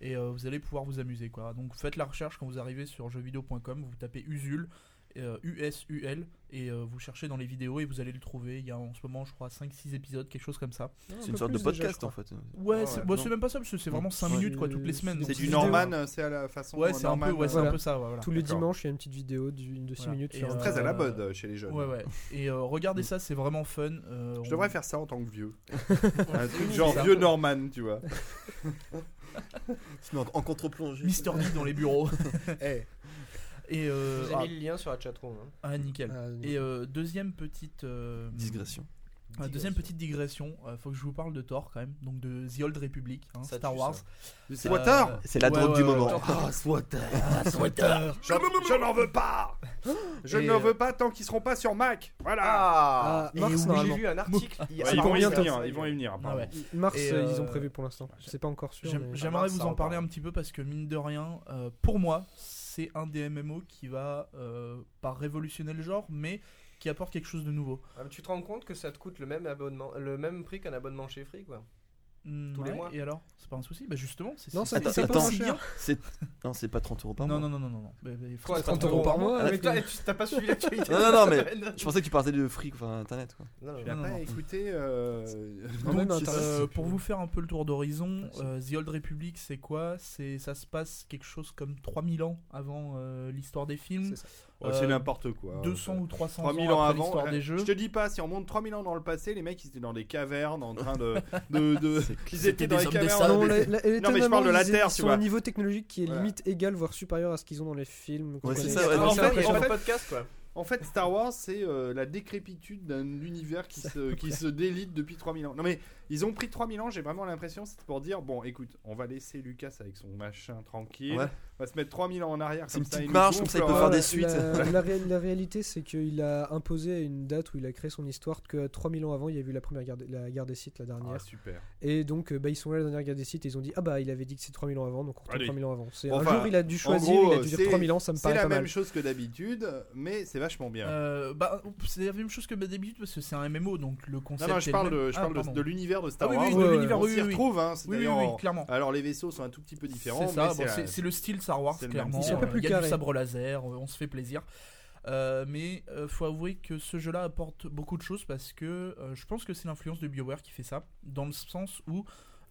Et vous allez pouvoir vous amuser. quoi. Donc faites la recherche quand vous arrivez sur jeuxvideo.com. Vous tapez Usul. Euh, USUL et euh, vous cherchez dans les vidéos et vous allez le trouver. Il y a en ce moment, je crois, 5-6 épisodes, quelque chose comme ça. Un C'est une sorte de déjà, podcast en fait. Ouais, ouais, c'est c'est même pas ça, parce que c'est vraiment 5 Ouais. minutes quoi, toutes les C'est- semaines. c'est C'est du. Norman, c'est à la façon Ouais, c'est un peu, ouais, c'est Voilà. un peu ça. voilà. Tous les dimanches, il y a une petite vidéo d'une- de 6 Voilà. minutes Et, sur euh, Très à la Euh, mode euh, chez les jeunes. Ouais, ouais. Et euh, regardez ça, c'est vraiment fun. Euh, Je on- devrais faire ça en tant que vieux. *laughs* Un truc c'est genre vieux Norman, tu vois. *laughs* En, en contre-plongée. Mister D dans les bureaux. *laughs* Eh, Et euh, Je vous ai ah, mis le lien sur la chatroom. hein. ah, nickel. ah, Et euh, deuxième petite euh, Digression. euh, deuxième petite digression. euh, faut que je vous parle de Thor quand même. Donc de The Old Republic, hein, Ça Star tue, Wars. ça. C'est Euh, Water C'est la ouais, drogue ouais, du ouais, moment. Ah, Swatter. Je, je n'en veux pas Je Et, n'en euh, veux pas tant qu'ils seront pas sur Mac Voilà Ah, Ah, mars, oui, J'ai normalement. lu un article. il y a- Ouais, ah, Ils vont y venir, ils vont y venir. Ah apparemment. ouais. Mars, Et, euh, ils ont prévu pour l'instant. C'est pas encore sûr. J'aime- mais- J'aimerais vous en parler un petit peu parce que mine de rien, euh, pour moi, c'est un des MMO qui va euh, pas révolutionner le genre, mais qui apporte quelque chose de nouveau. Ah, tu te rends compte que ça te coûte le même abonnement, le même prix qu'un abonnement chez Free quoi. Hmm, Tous les mois Et alors? C'est pas un souci Bah justement, c'est Non, c'est- pas cher. non, c'est pas 30 euros par mois. non, non, non, non, non. Mais- mais Quoi, c'est 30 pas euros par mois Mais avec toi, tu t'as pas suivi l'actualité *laughs* Non, non, non, mais. Je pensais que tu parlais de free, enfin internet quoi. Non, non, pas écouté euh, Donc, euh, pour vous faire un peu le tour d'horizon, euh, The Old Republic, c'est quoi? C'est ça se passe quelque chose comme 3000 ans avant euh, l'histoire des films, C'est ça. Oh, C'est Euh, n'importe quoi. 200 ou 300 3000 ans ans avant, l'histoire euh, des jeux. je te dis pas, si on monte 3000 ans dans le passé, les mecs ils étaient dans des cavernes en train de. *laughs* de, de- ils étaient dans des les cavernes. Non, des- la- la- Non, mais je parle de la Terre, ils tu sont à vois. un niveau technologique qui est limite égal, voire supérieur à ce qu'ils ont dans les films. Ouais, c'est ça, ouais, En fait, en fait- podcast quoi. En fait, Star Wars, c'est euh, la décrépitude d'un univers qui se, qui se délite depuis 3000 ans. Non, mais ils ont pris 3000 ans, j'ai vraiment l'impression, c'est pour dire bon, écoute, on va laisser Lucas avec son machin tranquille, Ouais. On va se mettre 3000 ans en arrière. C'est une ça, petite marche, comme ça, il peut faire des la- suites. La, *laughs* la ré- la réalité, c'est qu'il a imposé à une date où il a créé son histoire que 3000 ans avant, il y a eu la première guerre, la guerre des sites, la dernière. Ah, super. Et donc, euh, bah, ils sont là, la dernière guerre des sites, et ils ont dit Ah bah, il avait dit que c'est 3000 ans avant, donc on retourne Allez. 3000 ans avant. C'est Bon, un enfin, jour, il a dû choisir, gros, il a dû c'est- dire 3000 ans, ça me C'est paraît la pas même mal. chose que d'habitude, mais c'est vachement bien. Euh, bah, c'est la même chose que d'habitude parce que c'est un MMO donc le non, concept. non, je est parle, le de, même. je Ah, parle pardon. de l'univers de Star Ah oui, Wars. oui, de l'univers, on s'y retrouve, hein, c'est clairement. Alors les vaisseaux sont un tout petit peu différents, C'est c'est c'est la- c'est le style Star Wars, clairement. Euh, plus Il y a du sabre laser, euh, on se fait plaisir. Euh, mais euh, faut avouer que ce jeu-là apporte beaucoup de choses parce que euh, je pense que c'est l'influence de BioWare qui fait ça, dans le sens où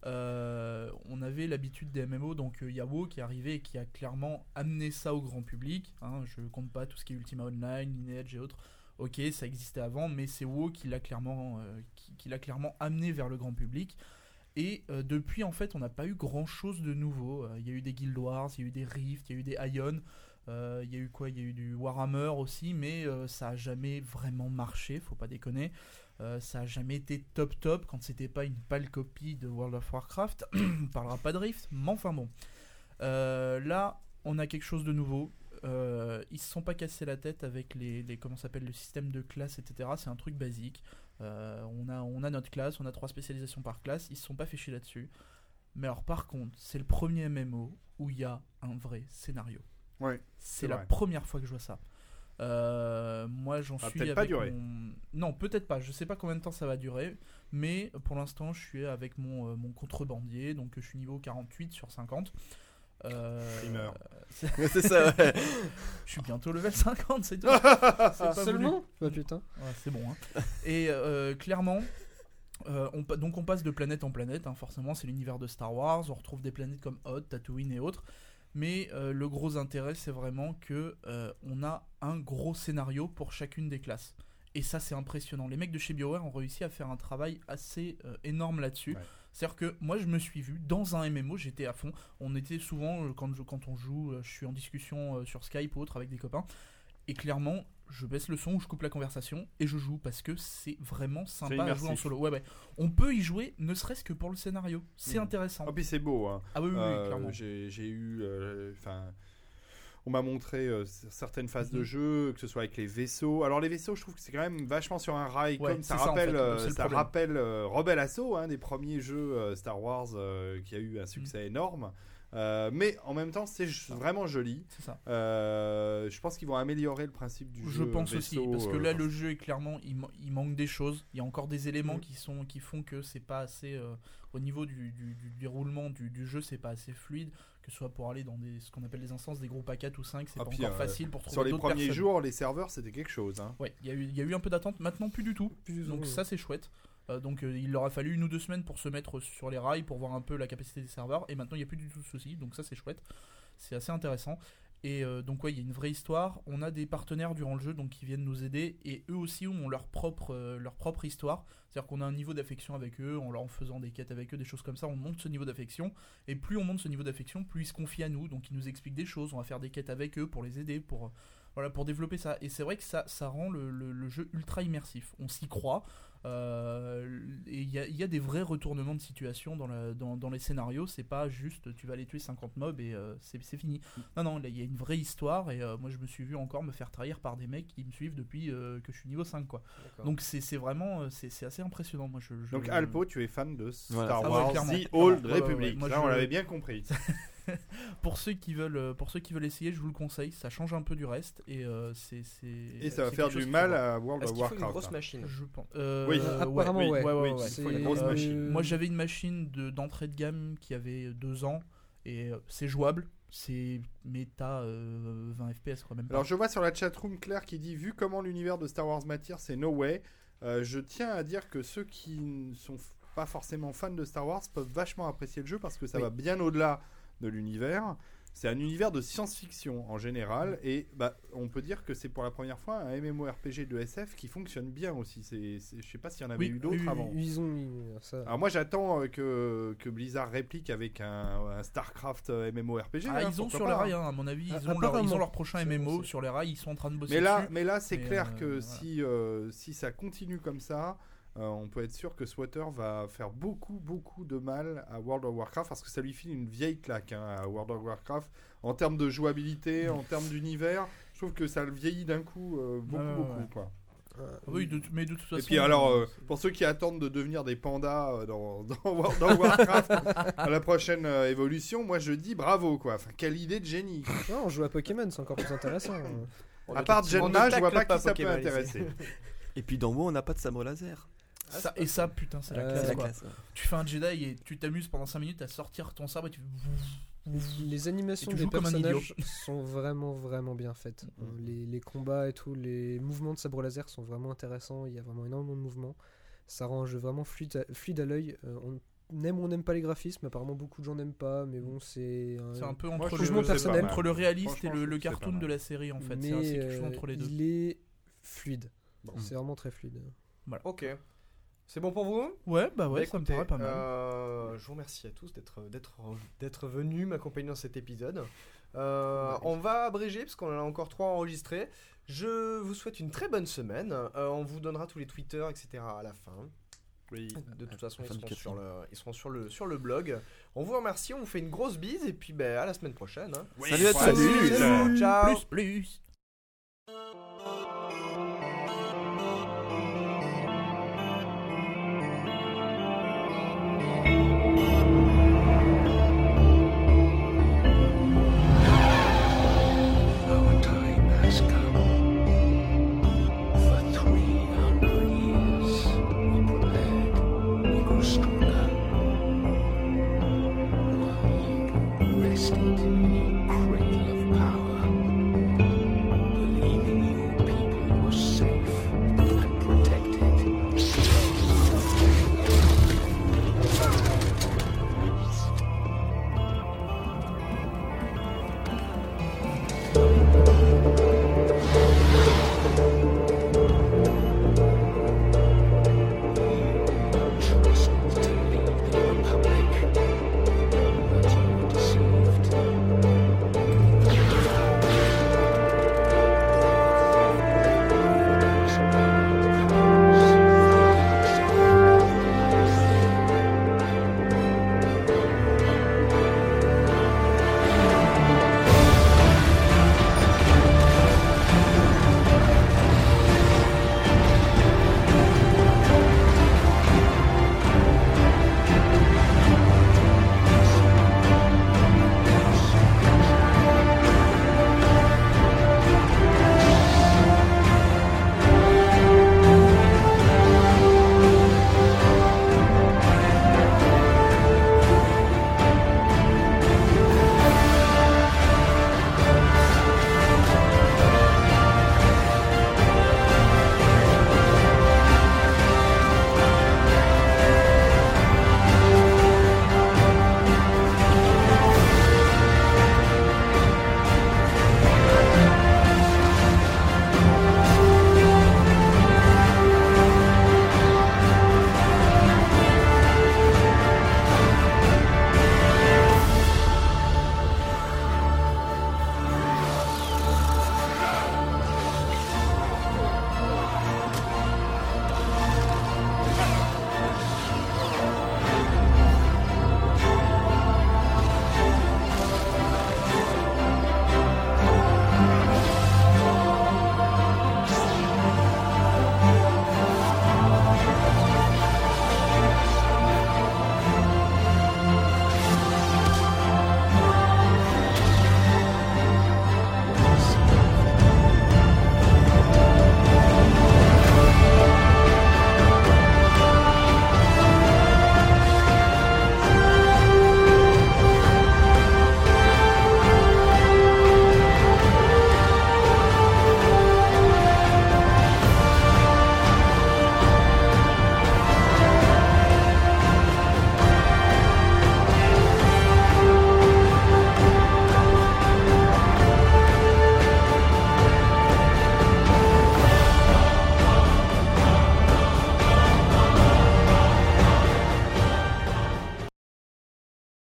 euh, on avait l'habitude des MMO, donc euh, Yahoo qui est arrivé et qui a clairement amené ça au grand public. hein. je compte pas tout ce qui est Ultima Online, Lineage et autres. Ok, ça existait avant, mais c'est WoW qui l'a clairement, euh, qui, qui l'a clairement amené vers le grand public. Et euh, depuis, en fait, on n'a pas eu grand chose de nouveau. Euh, Il y a eu des Guild Wars, il y a eu des Rift, il y a eu des Ion. euh, Il y a eu quoi? Il y a eu du Warhammer aussi, mais ça a jamais vraiment marché, faut pas déconner. Ça a jamais été top top quand c'était pas une pâle copie de World of Warcraft. *coughs* on parlera pas de Rift, mais enfin bon. Là, on a quelque chose de nouveau. Ils se sont pas cassés la tête avec les, les comment s'appelle le système de classe, etc. C'est un truc basique. Euh, on, a, on a notre classe, on a trois spécialisations par classe. Ils se sont pas fait chier là-dessus. Mais alors, par contre, c'est le premier MMO où il y a un vrai scénario. Ouais, C'est la vrai. première fois que je vois ça. Euh, moi, j'en Ça va suis peut-être avec pas durer. mon- Non, peut-être pas. Je sais pas combien de temps ça va durer, mais pour l'instant, je suis avec mon, euh, mon contrebandier, donc je suis niveau 48 sur 50. Euh, Primeur. *laughs* c'est- ça, ouais. je suis bientôt level 50, c'est tout. *laughs* C'est pas. Seulement Bah putain. Ouais, c'est bon. hein. Et euh, clairement, euh, on, pa- donc on passe de planète en planète. hein, forcément, c'est l'univers de Star Wars. On retrouve des planètes comme Hoth, Tatooine et autres. Mais euh, le gros intérêt, c'est vraiment que euh, on a un gros scénario pour chacune des classes. Et ça, c'est impressionnant. Les mecs de chez BioWare ont réussi à faire un travail assez euh, énorme là-dessus. Ouais. C'est-à-dire que moi, je me suis vu dans un MMO, j'étais à fond. On était souvent, euh, quand, je- quand on joue, euh, je suis en discussion euh, sur Skype ou autre avec des copains. Et clairement, je baisse le son ou je coupe la conversation et je joue parce que c'est vraiment sympa à jouer en solo. Ouais, ouais. On peut y jouer ne serait-ce que pour le scénario. C'est Mm. intéressant. Ah, puis c'est beau. Hein. Ah oui, oui, oui, clairement. j'ai eu. euh. On m'a montré euh, certaines phases de Mhm. jeu, que ce soit avec les vaisseaux. Alors les vaisseaux, je trouve que c'est quand même vachement sur un rail. Ouais, comme ça ça, en rappelle, fait, euh, c'est le ça problème. rappelle euh, Rebel Assault, un des premiers jeux Star Wars qui a eu un succès Mhm. énorme. Euh, mais en même temps, c'est vraiment joli. Ça. Euh, je pense qu'ils vont améliorer le principe du Je jeu. pense aussi parce que euh, là le jeu est clairement il, ma- il manque des choses. Il y a encore des éléments Mm. qui sont qui font que c'est pas assez au niveau du, du- du déroulement du, du jeu c'est pas assez fluide que ce soit pour aller dans des ce qu'on appelle des instances des groupes à 4 ou 5 c'est Ah, pas puis, encore euh, facile pour trouver Sur les premiers personnes. jours, les serveurs, c'était quelque chose. hein. Ouais, il y, a eu- il y a eu un peu d'attente, maintenant plus du tout. Donc ça c'est chouette. Euh, donc euh, il leur a fallu une ou deux semaines pour se mettre sur les rails pour voir un peu la capacité des serveurs et maintenant il n'y a plus du tout de souci donc ça c'est chouette. C'est assez intéressant. Et euh, donc ouais il y a une vraie histoire. On a des partenaires durant le jeu donc qui viennent nous aider et eux aussi ont leur propre, euh, leur propre histoire. C'est-à-dire qu'on a un niveau d'affection avec eux en leur faisant des quêtes avec eux, des choses comme ça. On monte ce niveau d'affection et plus on monte ce niveau d'affection plus ils se confient à nous donc ils nous expliquent des choses. On va faire des quêtes avec eux pour les aider pour voilà, pour développer ça. Et c'est vrai que ça, rend le jeu ultra immersif. On s'y croit. Euh, et il y a, il y a des vrais retournements de situation dans, la- dans, dans les scénarios. C'est pas juste tu vas aller tuer 50 mobs et euh, c'est fini. Non, non, là il y a une vraie histoire. Et euh, moi je me suis vu encore me faire trahir par des mecs qui me suivent depuis euh, que je suis niveau 5. Quoi. Donc c'est vraiment c'est assez impressionnant. Moi, je, je- Donc Alpo, tu es fan de Star Voilà. Ah ouais, Wars clairement, The. Old Ouais, ouais, ouais. Republic. Moi, Là, je- on l'avait bien compris. *laughs* *laughs* pour ceux qui veulent euh, pour ceux qui veulent essayer, je vous le conseille. Ça change un peu du reste et euh, c'est c'est- Et ça va faire du mal à World of faut une Warcraft. grosse hein. machine? Je pense. Euh, Oui. euh, Apparemment, oui, ouais. ouais, ouais, Oui, ouais. une grosse Euh, machine. Moi j'avais une machine de- d'entrée de, gamme qui avait deux ans et euh, c'est jouable. C'est méta euh, 20 FPS quoi même pas. Alors je vois sur la chatroom Claire qui dit vu comment l'univers de Star Wars m'attire, c'est no way. Euh, je tiens à dire que ceux qui ne sont pas forcément fans de Star Wars peuvent vachement apprécier le jeu parce que ça Oui. va bien au-delà de l'univers. C'est un univers de science-fiction en général et bah, on peut dire que c'est pour la première fois un MMORPG de SF qui fonctionne bien aussi. C'est, c'est- je sais pas s'il y en avait Oui, eu d'autres oui, avant. Ils ont mis ça. Alors moi j'attends euh, que, que Blizzard réplique avec un, un Starcraft euh, MMORPG. Ah, hein, ils ont sur les rails, hein. hein, à mon avis, ils Ah, ont, leur, ils ont leur prochain MMO c'est- sur les rails, ils sont en train de bosser Mais là, dessus. mais là c'est Mais, clair euh, que voilà. si, euh, si ça continue comme ça, euh, on peut être sûr que Swatter va faire beaucoup, beaucoup de mal à World of Warcraft parce que ça lui file une vieille claque hein, à World of Warcraft en termes de jouabilité, en termes d'univers. Je trouve que ça le vieillit d'un coup euh, beaucoup, beaucoup. ouais. Quoi. Euh, Oui, de- mais de toute façon. Et puis alors, euh, pour ceux qui attendent de devenir des pandas euh, dans, *laughs* dans World of Warcraft *laughs* à la prochaine euh, évolution, moi je dis bravo quoi. Enfin, quelle idée de génie. quoi. Non, on joue à Pokémon, c'est encore plus intéressant. *laughs* À part Jenna, ne je vois pas qui ça peut intéresser. Et puis dans WoW, on n'a pas de sabre laser. Ça- et ça, putain, c'est la Euh, classe. La quoi. classe. ouais. Tu fais un Jedi et tu t'amuses pendant 5 minutes à sortir ton sabre et tu. Les animations des personnages sont vraiment vraiment bien faites. Mm. Euh, Les, les combats et tout, les mouvements de sabre laser sont vraiment intéressants. Il y a vraiment énormément de mouvements. Ça rend un jeu vraiment fluide à, fluide à l'œil. Euh, on aime ou on n'aime pas les graphismes. Apparemment beaucoup de gens n'aiment pas, mais bon c'est. un- C'est un peu entre, le, personnel. entre le réaliste et le, le cartoon de la série en fait. C'est quelque chose euh, entre les deux. il est fluide. Bon. C'est vraiment très fluide. Ok. C'est bon pour vous? Ouais, bah ouais, Bah, ça me paraît pas mal. euh, je vous remercie à tous d'être d'être d'être venus m'accompagner dans cet épisode. Euh, on va abréger parce qu'on en a encore trois enregistrés. Je vous souhaite une très bonne semaine. Euh, on vous donnera tous les Twitter, etc. à la fin. De toute façon, ils seront, sur le, ils seront sur le, sur le blog. On vous remercie, on vous fait une grosse bise et puis ben, à la semaine prochaine. hein. Salut à tous. Salut. Ciao. Plus, plus.